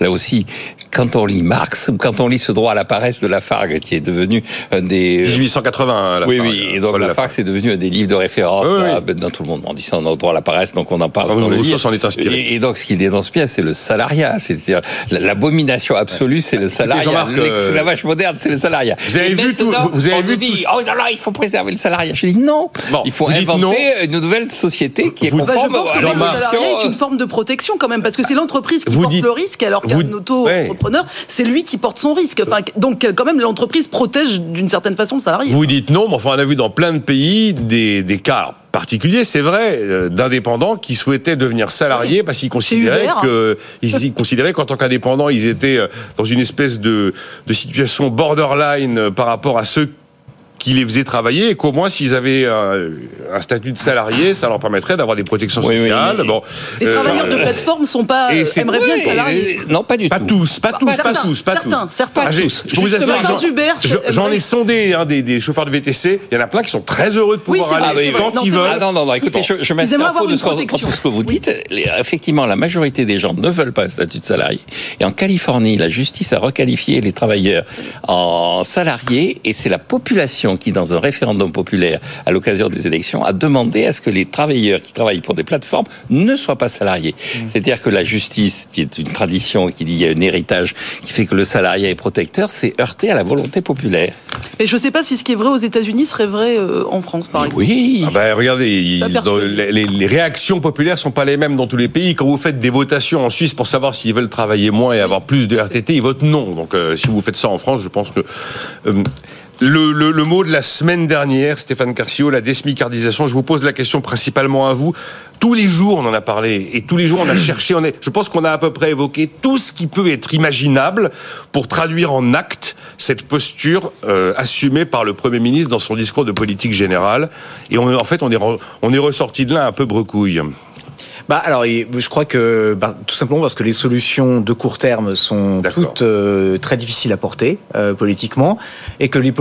Là aussi, quand on lit Marx, ou quand on lit ce droit à la paresse de Lafargue, qui est devenu un des... 1880. la oui, fin, oui, euh, et donc Paul Lafargue, Lafargue. c'est devenu un des livres de référence Oui, là, oui. dans tout le monde. On dit ça, on a le droit à la paresse, donc on en parle Ah, sans oui, le s'en est inspiré. Et, et donc, ce qu'il dénonce bien, c'est le salariat. C'est-à-dire, la- l'abomination absolue, c'est le salariat. Jean-Marc, euh, L'esclavage moderne, c'est le salariat. Vous avez Et vu tout- vous avez on vu dit, tout- oh là là, il faut préserver le salariat. Je dis non. Bon, il faut inventer non. une nouvelle société qui est Vous- Bah, je conforme pense que le salariat est une forme de protection quand même, parce que c'est l'entreprise qui Vous porte dites- le risque, alors qu'un auto-entrepreneur c'est lui qui porte son risque. Enfin, donc quand même l'entreprise protège d'une certaine façon le salarié. Vous dites non, mais enfin on a vu dans plein de pays des, des cas particuliers, c'est vrai, euh, d'indépendants qui souhaitaient devenir salariés parce qu'ils considéraient que ils, considéraient qu'en tant qu'indépendants, ils étaient euh, dans une espèce de, de situation borderline euh, par rapport à ceux qui les faisaient travailler et qu'au moins s'ils avaient un, un statut de salarié, ça leur permettrait d'avoir des protections Oui, oui, sociales. bon, Les euh, travailleurs de euh, plateforme sont pas et euh, c'est- aimeraient bien être salariés. euh, Non, pas du Pas tout. tous, pas tous, pas certains, tous, pas certains, tous. certains. Ah, Tous. je vous dans j'en- Uber, j'en- j'en ai sondé hein, des, des chauffeurs de VTC. Il y en a plein qui sont très heureux de pouvoir aller quand Non, ils veulent. Ah non, non, non, écoutez, je, je aimeraient avoir de ce, que vous dites. Effectivement, la majorité des gens ne veulent pas le statut de salarié. Et en Californie, la justice a requalifié les travailleurs en salariés et c'est la population qui, dans un référendum populaire à l'occasion des élections, a demandé à ce que les travailleurs qui travaillent pour des plateformes ne soient pas salariés. Mmh. C'est-à-dire que la justice, qui est une tradition, qui dit il y a un héritage qui fait que le salariat est protecteur, s'est heurté à la volonté populaire. Et je sais pas si ce qui est vrai aux États-Unis serait vrai euh, en France, par exemple. Oui. Ah ben, regardez, il- dans- les, les- les réactions populaires sont pas les mêmes dans tous les pays. Quand vous faites des votations en Suisse pour savoir s'ils veulent travailler moins et avoir plus de RTT, ils votent non. Donc euh, si vous faites ça en France, je pense que euh, le, le- le mot de la semaine dernière, Stéphane Carcio, la désmicardisation. Je vous pose la question principalement à vous. Tous les jours, on en a parlé et tous les jours, on a cherché. On est, je pense qu'on a à peu près évoqué tout ce qui peut être imaginable pour traduire en acte cette posture euh, assumée par le Premier ministre dans son discours de politique générale. Et on, en fait, on est, on est ressorti de là un peu brecouille. Bah alors, je crois que bah, tout simplement parce que les solutions de court terme sont toutes euh, très difficiles à porter euh, politiquement, et que les,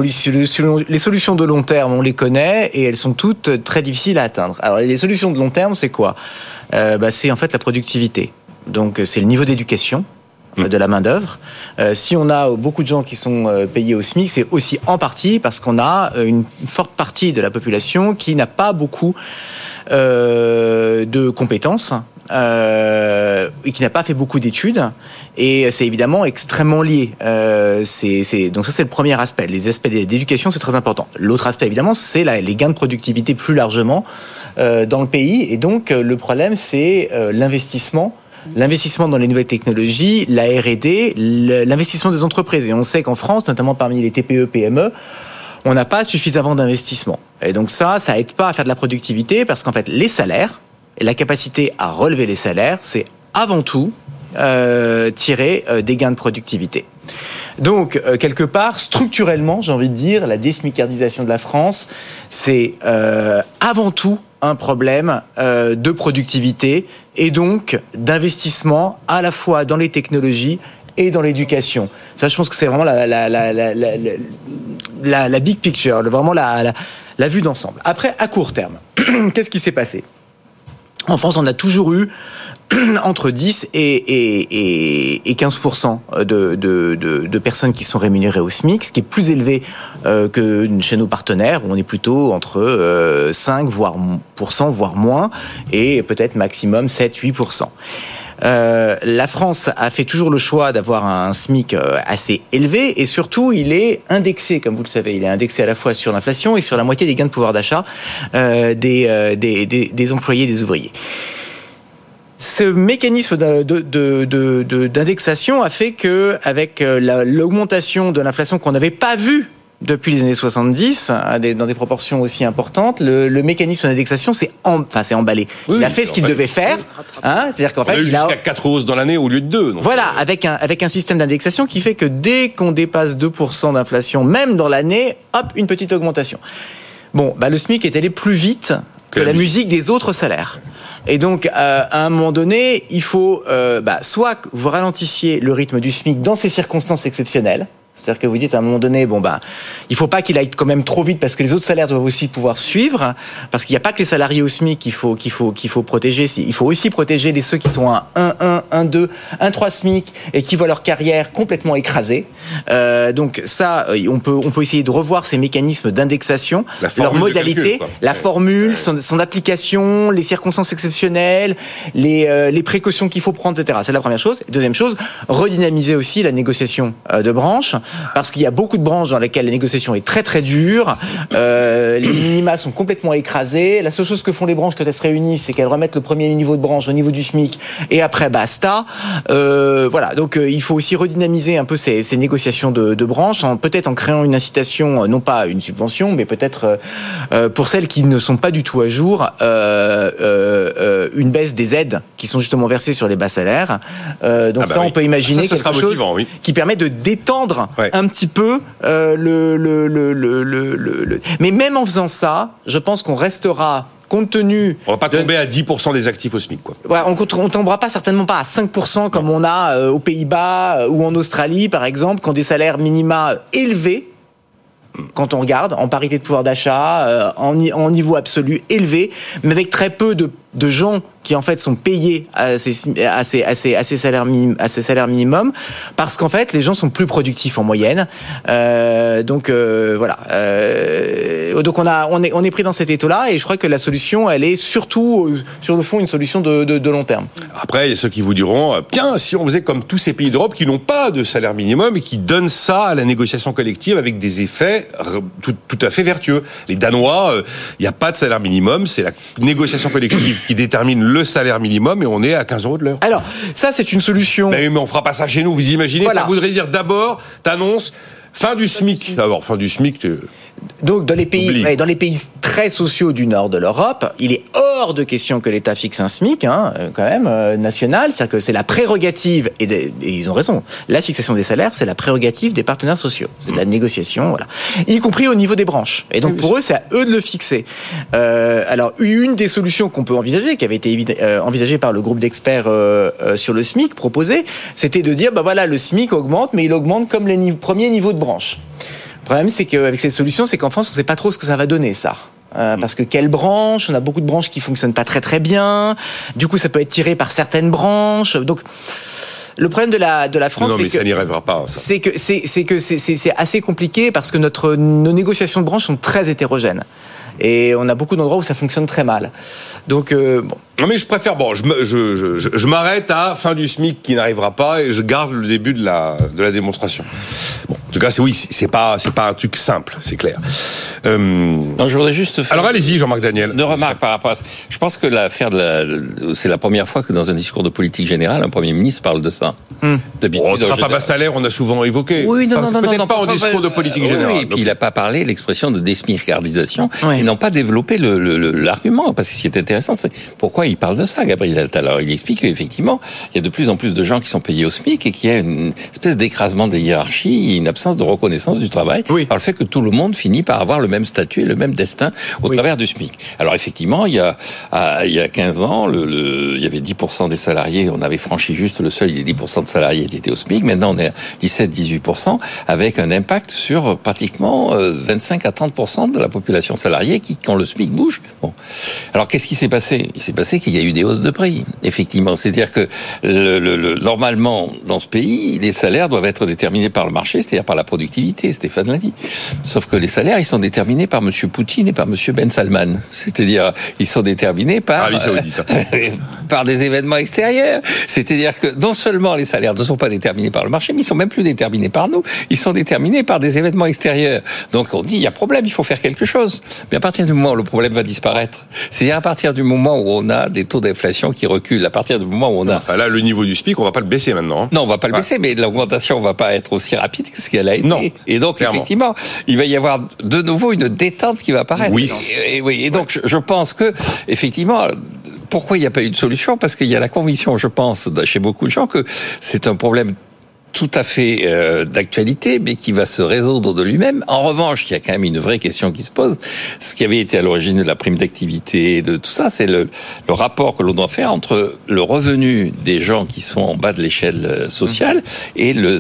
les solutions de long terme, on les connaît et elles sont toutes très difficiles à atteindre. Alors, les solutions de long terme, c'est quoi? Euh, bah, C'est en fait la productivité. Donc, c'est le niveau d'éducation euh, de la main d'œuvre. Euh, si on a beaucoup de gens qui sont euh, payés au SMIC, c'est aussi en partie parce qu'on a euh, une forte partie de la population qui n'a pas beaucoup euh, de compétences euh, et qui n'a pas fait beaucoup d'études. Et c'est évidemment extrêmement lié. Euh, c'est, c'est- donc ça, c'est le premier aspect. Les aspects d'éducation, c'est très important. L'autre aspect, évidemment, c'est les gains de productivité plus largement euh, dans le pays. Et donc, le problème, c'est l'investissement. L'investissement dans les nouvelles technologies, la R&D, l'investissement des entreprises. Et on sait qu'en France, notamment parmi les TPE, PME, on n'a pas suffisamment d'investissement. Et donc ça, ça aide pas à faire de la productivité parce qu'en fait, les salaires et la capacité à relever les salaires, c'est avant tout euh, tirer euh, des gains de productivité. Donc, euh, quelque part, structurellement, j'ai envie de dire, la désmicardisation de la France, c'est avant tout un problème de productivité et donc d'investissement à la fois dans les technologies et dans l'éducation. Ça, je pense que c'est vraiment la, la, la, la, la, big picture, vraiment la, la vue d'ensemble. Après, à court terme, qu'est-ce qui s'est passé? En France, on a toujours eu entre 10 et, et, et, et 15 de, de, de, personnes qui sont rémunérées au SMIC, ce qui est plus élevé euh, que chez nos partenaires, où on est plutôt entre euh, 5 voire, voire moins, et peut-être maximum 7-8% euh, la France a fait toujours le choix d'avoir un SMIC euh, assez élevé et surtout il est indexé, comme vous le savez, il est indexé à la fois sur l'inflation et sur la moitié des gains de pouvoir d'achat euh, des, euh, des, des, des employés, des ouvriers. Ce mécanisme de- de- de- de- de- d'indexation a fait que, avec euh, la- l'augmentation de l'inflation qu'on n'avait pas vue depuis les années 70, à des- dans des proportions aussi importantes, le, le mécanisme d'indexation s'est en- enfin, s'est emballé. Oui, il a fait ce qu'il devait faire. Hein, C'est-à-dire qu'en a fait, eu il a, jusqu'à 4 hausses dans l'année au lieu de 2. voilà, avec un, avec un système d'indexation qui fait que dès qu'on dépasse 2% d'inflation, même dans l'année, hop, une petite augmentation. Bon, bah, le SMIC est allé plus vite que, Que la la musique des autres salaires. Et donc, euh, à un moment donné, il faut euh, bah, soit que vous ralentissiez le rythme du SMIC dans ces circonstances exceptionnelles. C'est-à-dire que vous dites à un moment donné, bon bah, il faut pas qu'il aille quand même trop vite parce que les autres salaires doivent aussi pouvoir suivre, parce qu'il n'y a pas que les salariés au SMIC qu'il faut qu'il faut qu'il faut protéger. Il faut aussi protéger les ceux qui sont à 1 1 1 2 1 3 SMIC et qui voient leur carrière complètement écrasée. Euh, donc ça, euh, on peut on peut essayer de revoir ces mécanismes d'indexation, La leur formule de modalité, calcul, quoi. la formule, son, son application, les circonstances exceptionnelles, les, euh, les précautions qu'il faut prendre, etc. C'est la première chose. Deuxième chose, redynamiser aussi la négociation euh, de branche parce qu'il y a beaucoup de branches dans lesquelles la négociation est très très dure. Euh, les minima sont complètement écrasés. La seule chose que font les branches quand elles se réunissent, c'est qu'elles remettent le premier niveau de branche au niveau du SMIC et après basta. Euh, voilà, donc euh, il faut aussi redynamiser un peu ces, ces négociations de, de branches, peut-être en créant une incitation, non pas une subvention, mais peut-être pour celles qui ne sont pas du tout à jour, une baisse des aides qui sont justement versées sur les bas salaires. Donc Ah bah ça, oui. on peut imaginer Ça, sera quelque chose motivant, oui. qui permet de détendre Ouais. un petit peu euh, le, le, le, le, Mais même en faisant ça, je pense qu'on restera compte tenu On va pas de- tomber à 10% des actifs au SMIC, quoi. Ouais, on ne tombera pas certainement pas à 5% comme on a euh, aux Pays-Bas euh, ou en Australie, par exemple, qui ont des salaires minima élevés. Quand on regarde, en parité de pouvoir d'achat, en, en niveau absolu élevé, mais avec très peu de, de gens qui en fait sont payés à ces, salaires, minimums, parce qu'en fait les gens sont plus productifs en moyenne. Euh, donc euh, voilà. Euh, donc on est, pris dans cet étau-là, et je crois que la solution, elle est surtout sur le fond une solution de, long terme. Après, il y a ceux qui vous diront, tiens, si on faisait comme tous ces pays d'Europe qui n'ont pas de salaire minimum et qui donnent ça à la négociation collective avec des effets tout, à fait vertueux. Les Danois, il n'y a pas de salaire minimum, c'est la négociation collective qui détermine le salaire minimum et on est à 15 euros de l'heure. Alors ça, c'est une solution. Mais, mais on fera pas ça chez nous, vous imaginez Voilà. Ça voudrait dire d'abord, t'annonces fin du SMIC. D'abord, fin du SMIC, tu- Donc dans les pays, ouais, dans les pays très sociaux du nord de l'Europe, il est hors de question que l'État fixe un SMIC, hein, euh, quand même euh, national. C'est-à-dire que c'est la prérogative et, ils ont raison. La fixation des salaires, c'est la prérogative des partenaires sociaux. C'est de la négociation, voilà, y compris au niveau des branches. Et donc pour eux, c'est à eux de le fixer. Euh, alors une des solutions qu'on peut envisager, qui avait été euh, envisagée par le groupe d'experts euh, euh, sur le SMIC proposé, c'était de dire bah voilà le SMIC augmente, mais il augmente comme les niveaux- premiers niveaux de branche. Le problème, c'est qu'avec cette solution, c'est qu'en France, on ne sait pas trop ce que ça va donner, ça. Euh, parce que quelle branche? On a beaucoup de branches qui fonctionnent pas très très bien. Du coup, ça peut être tiré par certaines branches. Donc, le problème de la de la France, non, c'est mais que ça n'y arrivera pas. ça. c'est que c'est que c'est assez compliqué parce que notre nos négociations de branches sont très hétérogènes. Et on a beaucoup d'endroits où ça fonctionne très mal. Donc, euh, bon. Non mais je préfère, bon, je, je, je, je- je m'arrête à fin du SMIC qui n'arrivera pas et je garde le début de la, de la démonstration. Bon, en tout cas, c'est oui, c'est pas, c'est pas un truc simple, c'est clair. Euh, Non, je voudrais juste faire alors allez-y, Jean-Marc Daniel. deux remarques par rapport à ça. Je pense que l'affaire de la, c'est la première fois que dans un discours de politique générale, un premier ministre parle de ça. D'habitude, en trappe à général- bas salaire, on a souvent évoqué. Oui, non, Enfin, non, non, Peut-être non, pas non, en discours de politique oui, générale. Oui, et puis il n'a pas parlé l'expression de désmircardisation. Ouais. Ils n'ont pas développé le- le- le- l'argument, parce que ce qui est intéressant, c'est pourquoi il parle de ça, Gabriel Attal. Alors, il explique qu'effectivement, il y a de plus en plus de gens qui sont payés au SMIC et qu'il y a une espèce d'écrasement des hiérarchies, et une absence de reconnaissance du travail, Oui. par le fait que tout le monde finit par avoir le même statut et le même destin au Oui. travers du SMIC. Alors, effectivement, il y a, à- il y a 15 ans, le, le- il y avait 10% des salariés, on avait franchi juste le seuil des 10% de salariés qui étaient au SMIC. Maintenant, on est à 17-18%, avec un impact sur pratiquement euh, 25 à 30% de la population salariée qui, quand le SMIC bouge. Bon. Alors, qu'est-ce qui s'est passé? Il s'est passé qu'il y a eu des hausses de prix. Effectivement, c'est-à-dire que le, le- le- normalement, dans ce pays, les salaires doivent être déterminés par le marché, c'est-à-dire par la productivité. Stéphane l'a dit. Sauf que les salaires, ils sont déterminés par Monsieur Poutine et par Monsieur Ben Salman. C'est-à-dire, ils sont déterminés par Saoudite. par des événements extérieurs. C'est-à-dire que non seulement les salaires ne sont pas déterminés par le marché, mais ils sont même plus déterminés par nous. Ils sont déterminés par des événements extérieurs. Donc on dit il y a problème, il faut faire quelque chose. Mais à partir du moment où le problème va disparaître, c'est-à-dire à partir du moment où on a des taux d'inflation qui reculent, à partir du moment où on a Enfin là, le niveau du SMIC, on va pas le baisser maintenant. hein. non, on va pas le Ouais. baisser, mais l'augmentation va pas être aussi rapide que ce qu'elle a été. Non, et donc, clairement. effectivement, il va y avoir de nouveau une détente qui va apparaître. Oui. Et, oui. Et donc, je, je pense que, effectivement, pourquoi il n'y a pas eu de solution? Parce qu'il y a la conviction, je pense, chez beaucoup de gens, que c'est un problème tout à fait euh, d'actualité, mais qui va se résoudre de lui-même. En revanche, il y a quand même une vraie question qui se pose. Ce qui avait été à l'origine de la prime d'activité, de tout ça, c'est le, le rapport que l'on doit faire entre le revenu des gens qui sont en bas de l'échelle euh, sociale et le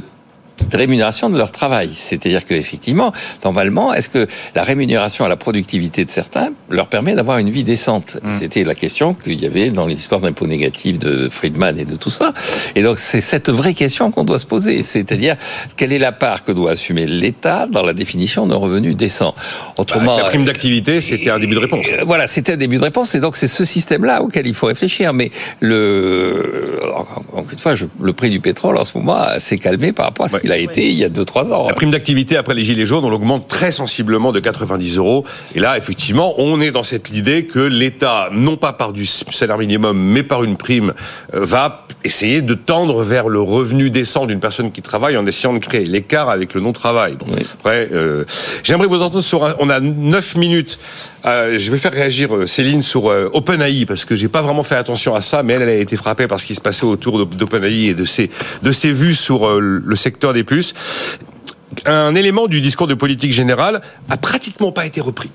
rémunération de leur travail. C'est-à-dire que effectivement, normalement, est-ce que la rémunération à la productivité de certains leur permet d'avoir une vie décente? C'était la question qu'il y avait dans les histoires d'impôts négatifs de Friedman et de tout ça. Et donc c'est cette vraie question qu'on doit se poser, c'est-à-dire quelle est la part que doit assumer l'État dans la définition d'un revenu décent? Autrement, Bah, la prime d'activité, c'était un début de réponse. euh, Voilà, c'était un début de réponse, et donc c'est ce système-là auquel il faut réfléchir. Mais le, encore une fois, le prix du pétrole en ce moment s'est calmé par rapport à ce Ouais. Qu'il a été il y a 2-3 ans. La prime d'activité après les Gilets jaunes, on l'augmente très sensiblement de 90 euros. Et là, effectivement, on est dans cette idée que l'État, non pas par du salaire minimum, mais par une prime, euh, va essayer de tendre vers le revenu décent d'une personne qui travaille en essayant de créer l'écart avec le non-travail. Bon, Après, euh, j'aimerais vous entendre sur un, on a 9 minutes. Euh, je vais faire réagir Céline sur euh, OpenAI parce que j'ai pas vraiment fait attention à ça, mais elle, elle a été frappée par ce qui se passait autour d'OpenAI et de ses, de ses vues sur euh, le secteur des puces. Un élément du discours de politique générale a pratiquement pas été repris.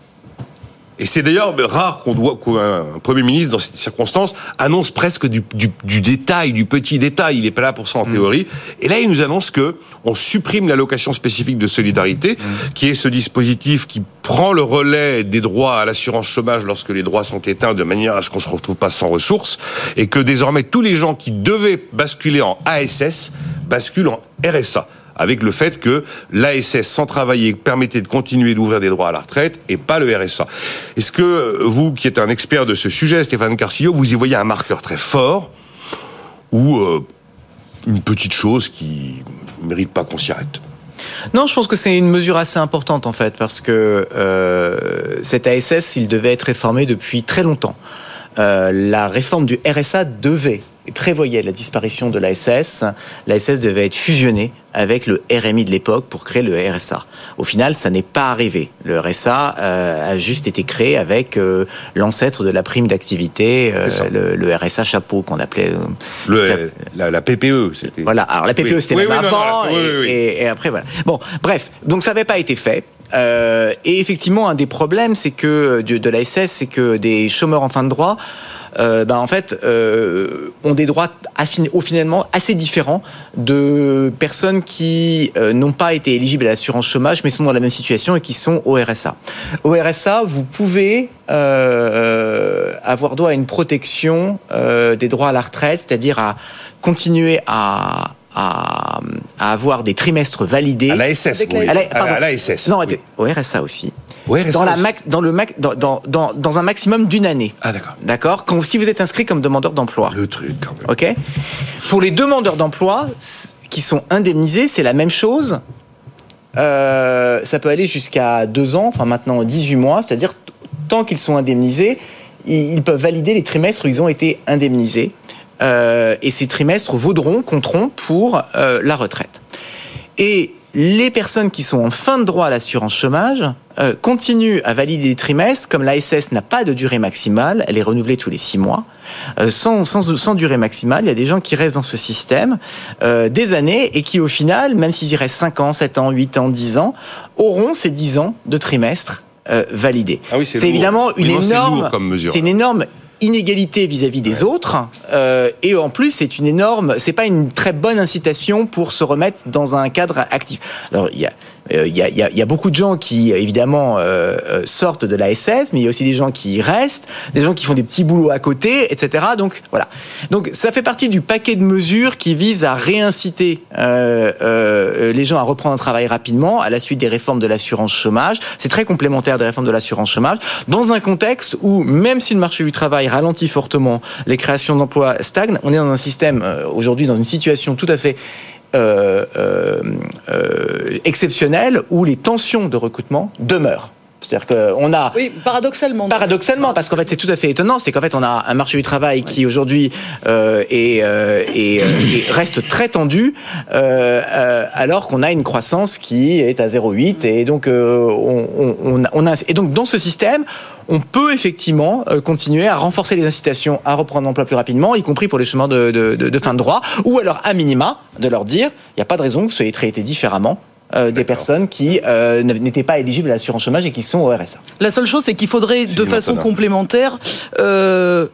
Et c'est d'ailleurs rare qu'on doit qu'un Premier ministre, dans cette circonstance, annonce presque du, du- du détail, du petit détail. Il n'est pas là pour ça en théorie. Et là, il nous annonce que on supprime l'allocation spécifique de solidarité, qui est ce dispositif qui prend le relais des droits à l'assurance chômage lorsque les droits sont éteints, de manière à ce qu'on se retrouve pas sans ressources, et que désormais tous les gens qui devaient basculer en ASS basculent en RSA avec le fait que l'ASS sans travailler permettait de continuer d'ouvrir des droits à la retraite et pas le RSA. Est-ce que vous, qui êtes un expert de ce sujet, Stéphane Carcillo, vous y voyez un marqueur très fort ou euh, une petite chose qui mérite pas qu'on s'y arrête? Non, je pense que c'est une mesure assez importante en fait, parce que euh, cet ASS, il devait être réformé depuis très longtemps. Euh, la réforme du RSA devait prévoyait la disparition de l'ASS. L'ASS devait être fusionnée avec le RMI de l'époque pour créer le RSA. Au final, ça n'est pas arrivé. Le RSA euh, a juste été créé avec euh, l'ancêtre de la prime d'activité, euh, le, le RSA chapeau qu'on appelait. euh, le, la, la PPE, c'était. voilà. Alors la PPE Oui. c'était Oui, même oui, non, avant non, oui, et, oui, oui. et- et après voilà. Bon, bref. Donc ça n'avait pas été fait. Euh, et effectivement, un des problèmes, c'est que de, de l'ASS, c'est que des chômeurs en fin de droit, euh, ben en fait, euh, ont des droits affin- au finalement assez différents de personnes qui euh, n'ont pas été éligibles à l'assurance chômage, mais sont dans la même situation et qui sont au RSA. Au RSA, vous pouvez euh, avoir droit à une protection euh, des droits à la retraite, c'est-à-dire à continuer à, à, à avoir des trimestres validés. À l'ASS, Avec oui. la- À la- À la- l'ASS. Non, oui. au RSA aussi. Dans, la aussi. max, dans, le max, dans, dans, dans, dans un maximum d'une année. Ah d'accord. D'accord? Quand, Si vous êtes inscrit comme demandeur d'emploi. Le truc quand même. OK? Pour les demandeurs d'emploi qui sont indemnisés, c'est la même chose. Euh, ça peut aller jusqu'à deux ans, enfin maintenant 18 mois, c'est-à-dire tant qu'ils sont indemnisés, ils ils peuvent valider les trimestres où ils ont été indemnisés. Euh, et ces trimestres vaudront, compteront pour euh, la retraite. Et les personnes qui sont en fin de droit à l'assurance chômage euh, continuent à valider les trimestres, comme l'ASS n'a pas de durée maximale, elle est renouvelée tous les six mois. Euh, sans, sans, sans durée maximale, il y a des gens qui restent dans ce système euh, des années et qui, au final, même s'ils y restent 5 ans, 7 ans, 8 ans, 10 ans, auront ces 10 ans de trimestre euh, validés. Ah oui, c'est évidemment une énorme, c'est une inégalité vis-à-vis des autres euh, et en plus c'est une énorme c'est pas une très bonne incitation pour se remettre dans un cadre actif alors il y a il y, a, il y il y a beaucoup de gens qui évidemment euh, euh, sortent de l'ASS, mais il y a aussi des gens qui y restent, des gens qui font des petits boulots à côté, etc. Donc voilà. Donc ça fait partie du paquet de mesures qui vise à réinciter euh, euh, les gens à reprendre un travail rapidement à la suite des réformes de l'assurance chômage. C'est très complémentaire des réformes de l'assurance chômage dans un contexte où même si le marché du travail ralentit fortement, les créations d'emplois stagnent, on est dans un système euh, aujourd'hui dans une situation tout à fait euh, euh, euh, exceptionnelle où les tensions de recrutement demeurent. C'est-à-dire qu'on a Oui, paradoxalement. Paradoxalement, parce qu'en fait c'est tout à fait étonnant, c'est qu'en fait on a un marché du travail qui aujourd'hui euh, est, euh, est, euh, est- reste très tendu, euh, euh, alors qu'on a une croissance qui est à 0,8 et donc euh, on, on- on a- et donc dans ce système on peut effectivement continuer à renforcer les incitations à reprendre l'emploi plus rapidement, y compris pour les chemins de, de, de- de fin de droit, ou alors à minima de leur dire il n'y a pas de raison que vous soyez traités différemment. Euh, des personnes qui euh, n'étaient pas éligibles à l'assurance chômage et qui sont au RSA. La seule chose, c'est qu'il faudrait, de façon mentonat. complémentaire, euh,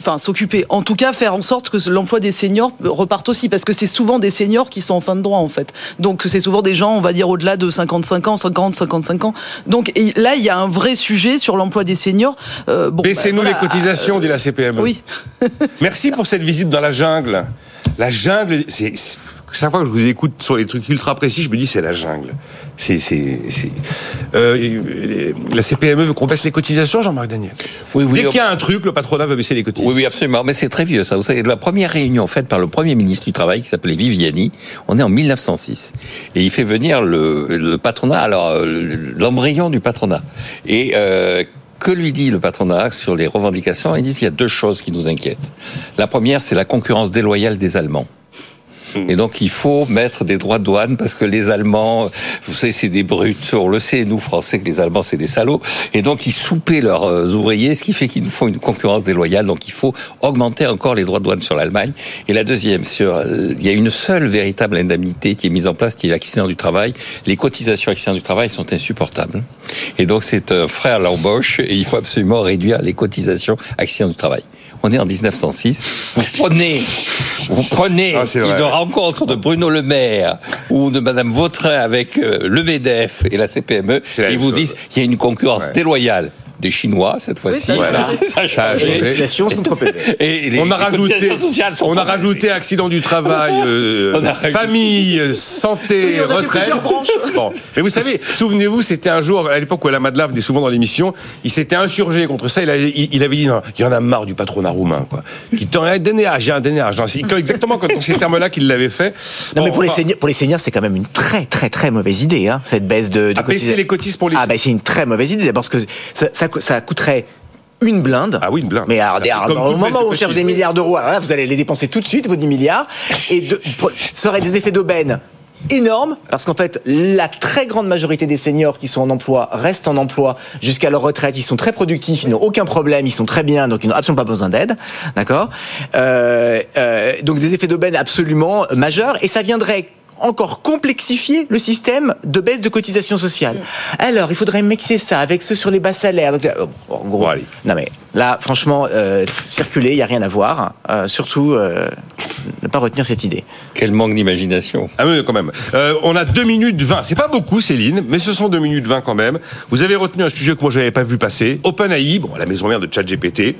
enfin, s'occuper. En tout cas, faire en sorte que l'emploi des seniors reparte aussi, parce que c'est souvent des seniors qui sont en fin de droit, en fait. Donc, c'est souvent des gens, on va dire, au-delà de 55 ans, 50, 55 ans. Donc, et là, il y a un vrai sujet sur l'emploi des seniors. Euh, bon, Baissez-nous bah, les voilà, cotisations, euh, dit la CPME. Oui. Merci pour cette visite dans la jungle. La jungle, c'est c'est- chaque fois que je vous écoute sur les trucs ultra précis, je me dis c'est la jungle. C'est, c'est, c'est. Euh, la CPME veut qu'on baisse les cotisations, Jean-Marc Daniel? Oui, oui, Dès qu'il y a un truc, le patronat veut baisser les cotisations. Oui, oui, absolument. Mais c'est très vieux, ça. Vous savez, la première réunion faite par le premier ministre du Travail, qui s'appelait Viviani, on est en 1906. Et il fait venir le, le patronat, alors, euh, l'embryon du patronat. Et, euh, que lui dit le patronat sur les revendications? Il dit qu'il y a deux choses qui nous inquiètent. La première, c'est la concurrence déloyale des Allemands. Et donc il faut mettre des droits de douane parce que les Allemands, vous savez, c'est des brutes. On le sait, nous Français, que les Allemands c'est des salauds. Et donc ils soupaient leurs euh, ouvriers, ce qui fait qu'il nous faut une concurrence déloyale. Donc il faut augmenter encore les droits de douane sur l'Allemagne. Et la deuxième, sur, euh, il y a une seule véritable indemnité qui est mise en place, qui est l'accident du travail. Les cotisations accident du travail sont insupportables. Et donc c'est un frère à l'embauche et il faut absolument réduire les cotisations accident du travail. On est en 1906. Vous prenez, vous prenez Ah, une rencontre de Bruno Le Maire ou de Madame Vautrin avec euh, le MEDEF et la CPME, la ils vous chose. disent qu'il y a une concurrence Ouais. déloyale des Chinois cette fois-ci. ça, Voilà. Ça a Ça a changé. changé. Les cotisations sont trop élevées. Et les- on a rajouté, on a rajouté accident du travail, euh, famille, euh, santé, retraite. Bon. Mais vous savez, souvenez-vous, c'était un jour, à l'époque où Alain Madeleine venait souvent dans l'émission, il s'était insurgé contre ça. Il avait, il, il avait dit, non, il y en a marre du patronat roumain, quoi. Qui t'en a donné j'ai un dénéage. C'est exactement dans ces termes-là qu'il l'avait fait. Non, mais pour les seniors, pour les seniors, c'est quand même une très très très mauvaise idée, hein, cette baisse de, de À baisser les cotises pour les. Ah, bah c'est une très mauvaise idée, d'abord parce que ça, ça, ça coûterait une blinde. Ah oui, une blinde. Mais alors, au moment où on cherche des milliards d'euros, alors là, vous allez les dépenser tout de suite, vos 10 milliards. Et de, ça aurait des effets d'aubaine énormes, parce qu'en fait, la très grande majorité des seniors qui sont en emploi restent en emploi jusqu'à leur retraite. Ils sont très productifs, ils n'ont aucun problème, ils sont très bien, donc ils n'ont absolument pas besoin d'aide. D'accord? Euh, euh, Donc des effets d'aubaine absolument majeurs, et ça viendrait encore complexifier le système de baisse de cotisation sociale. Alors, il faudrait mixer ça avec ceux sur les bas salaires. Donc, euh, en gros, Bon, allez. non mais là, franchement, euh, circuler, il y a rien à voir. Euh, surtout, euh, ne pas retenir cette idée. Quel manque d'imagination. Ah oui, quand même. Euh, on a 2 minutes 20. C'est pas beaucoup, Céline, mais ce sont 2 minutes 20 quand même. Vous avez retenu un sujet que moi, j'avais pas vu passer. OpenAI, bon, la maison mère de ChatGPT,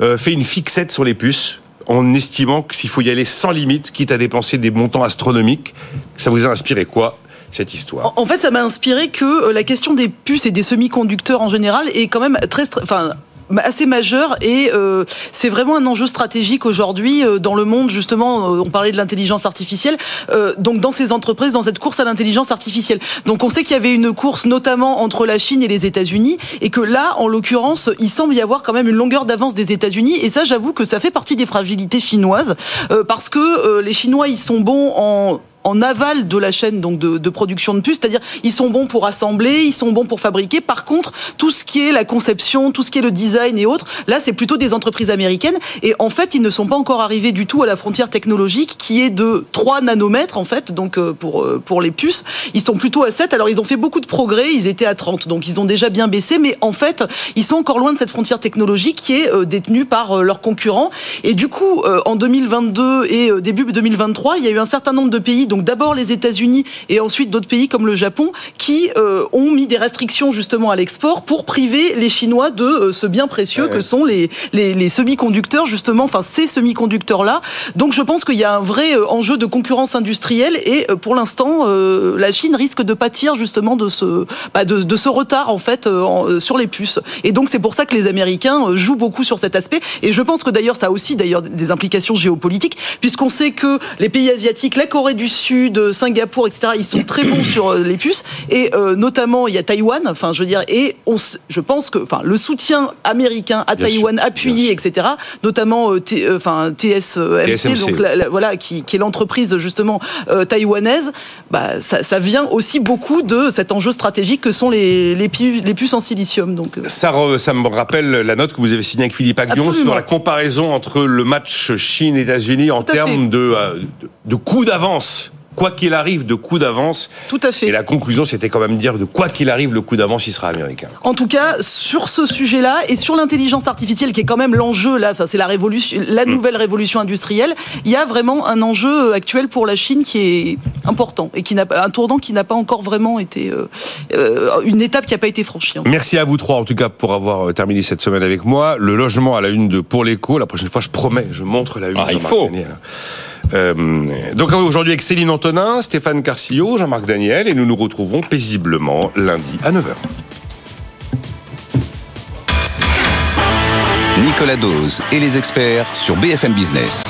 euh, fait une fixette sur les puces en estimant que s'il faut y aller sans limite, quitte à dépenser des montants astronomiques. Ça vous a inspiré quoi, cette histoire? En fait, ça m'a inspiré que euh, la question des puces et des semi-conducteurs en général est quand même très, enfin assez majeure et euh, c'est vraiment un enjeu stratégique aujourd'hui euh, dans le monde justement euh, on parlait de l'intelligence artificielle euh, donc dans ces entreprises dans cette course à l'intelligence artificielle. Donc on sait qu'il y avait une course notamment entre la Chine et les États-Unis et que là en l'occurrence il semble y avoir quand même une longueur d'avance des États-Unis et ça j'avoue que ça fait partie des fragilités chinoises euh, parce que euh, les Chinois ils sont bons en en aval de la chaîne donc de, production de puces, c'est-à-dire ils sont bons pour assembler, ils sont bons pour fabriquer. Par contre, tout ce qui est la conception, tout ce qui est le design et autres, là c'est plutôt des entreprises américaines. Et en fait, ils ne sont pas encore arrivés du tout à la frontière technologique qui est de 3 nanomètres en fait, donc euh, pour euh, pour les puces, ils sont plutôt à 7. Alors ils ont fait beaucoup de progrès, ils étaient à 30, donc ils ont déjà bien baissé, mais en fait ils sont encore loin de cette frontière technologique qui est euh, détenue par leurs concurrents. Et du coup, en 2022 et début 2023, il y a eu un certain nombre de pays, donc d'abord les États-Unis et ensuite d'autres pays comme le Japon, qui euh, ont mis des restrictions justement à l'export pour priver les Chinois de euh, ce bien précieux que sont les, les, les semi-conducteurs, justement, enfin ces semi-conducteurs-là. Donc je pense qu'il y a un vrai euh, enjeu de concurrence industrielle et euh, pour l'instant, euh, la Chine risque de pâtir justement de ce, bah, de, de ce retard en fait euh, en- sur les puces. Et donc c'est pour ça que les Américains jouent beaucoup sur cet aspect. Et je pense que d'ailleurs ça a aussi d'ailleurs des implications géopolitiques, puisqu'on sait que les pays asiatiques, la Corée du Sud, euh, Singapour, etc., ils sont très bons sur euh, les puces. Et euh, notamment il y a Taïwan. Enfin, je veux dire, et on, je pense que, enfin, le soutien américain à Bien Taïwan sûr, appuyé, etc. Notamment, euh, T- euh, enfin, TSMC, TSMC. donc la- la- voilà, qui, qui est l'entreprise justement taïwanaise. Bah, ça, ça vient aussi beaucoup de cet enjeu stratégique que sont les, les, pu- les puces en silicium. Donc, Ça, re- ça me rappelle la note que vous avez signée avec Philippe Aguillon Absolument. sur la comparaison entre le match Chine-États-Unis en termes de, de, de coup d'avance. Quoi qu'il arrive, de coup d'avance. tout à fait. Et la conclusion, c'était quand même dire de quoi qu'il arrive, le coup d'avance, il sera américain. En tout cas, sur ce sujet-là et sur l'intelligence artificielle, qui est quand même l'enjeu là, enfin c'est la révolution, la nouvelle révolution industrielle. Il y a vraiment un enjeu actuel pour la Chine qui est important et qui n'a un tournant qui n'a pas encore vraiment été euh, euh, une étape qui n'a pas été franchie. Merci à vous trois, en tout cas, pour avoir euh, terminé cette semaine avec moi. Le logement à la une de Pour l'écho. La prochaine fois, je promets, je montre la une. Ah, de il faut. Daniel. Euh, donc aujourd'hui avec Céline Antonin, Stéphane Carcillo, Jean-Marc Daniel, et nous nous retrouvons paisiblement lundi à 9h. Nicolas Dose et les experts sur BFM Business.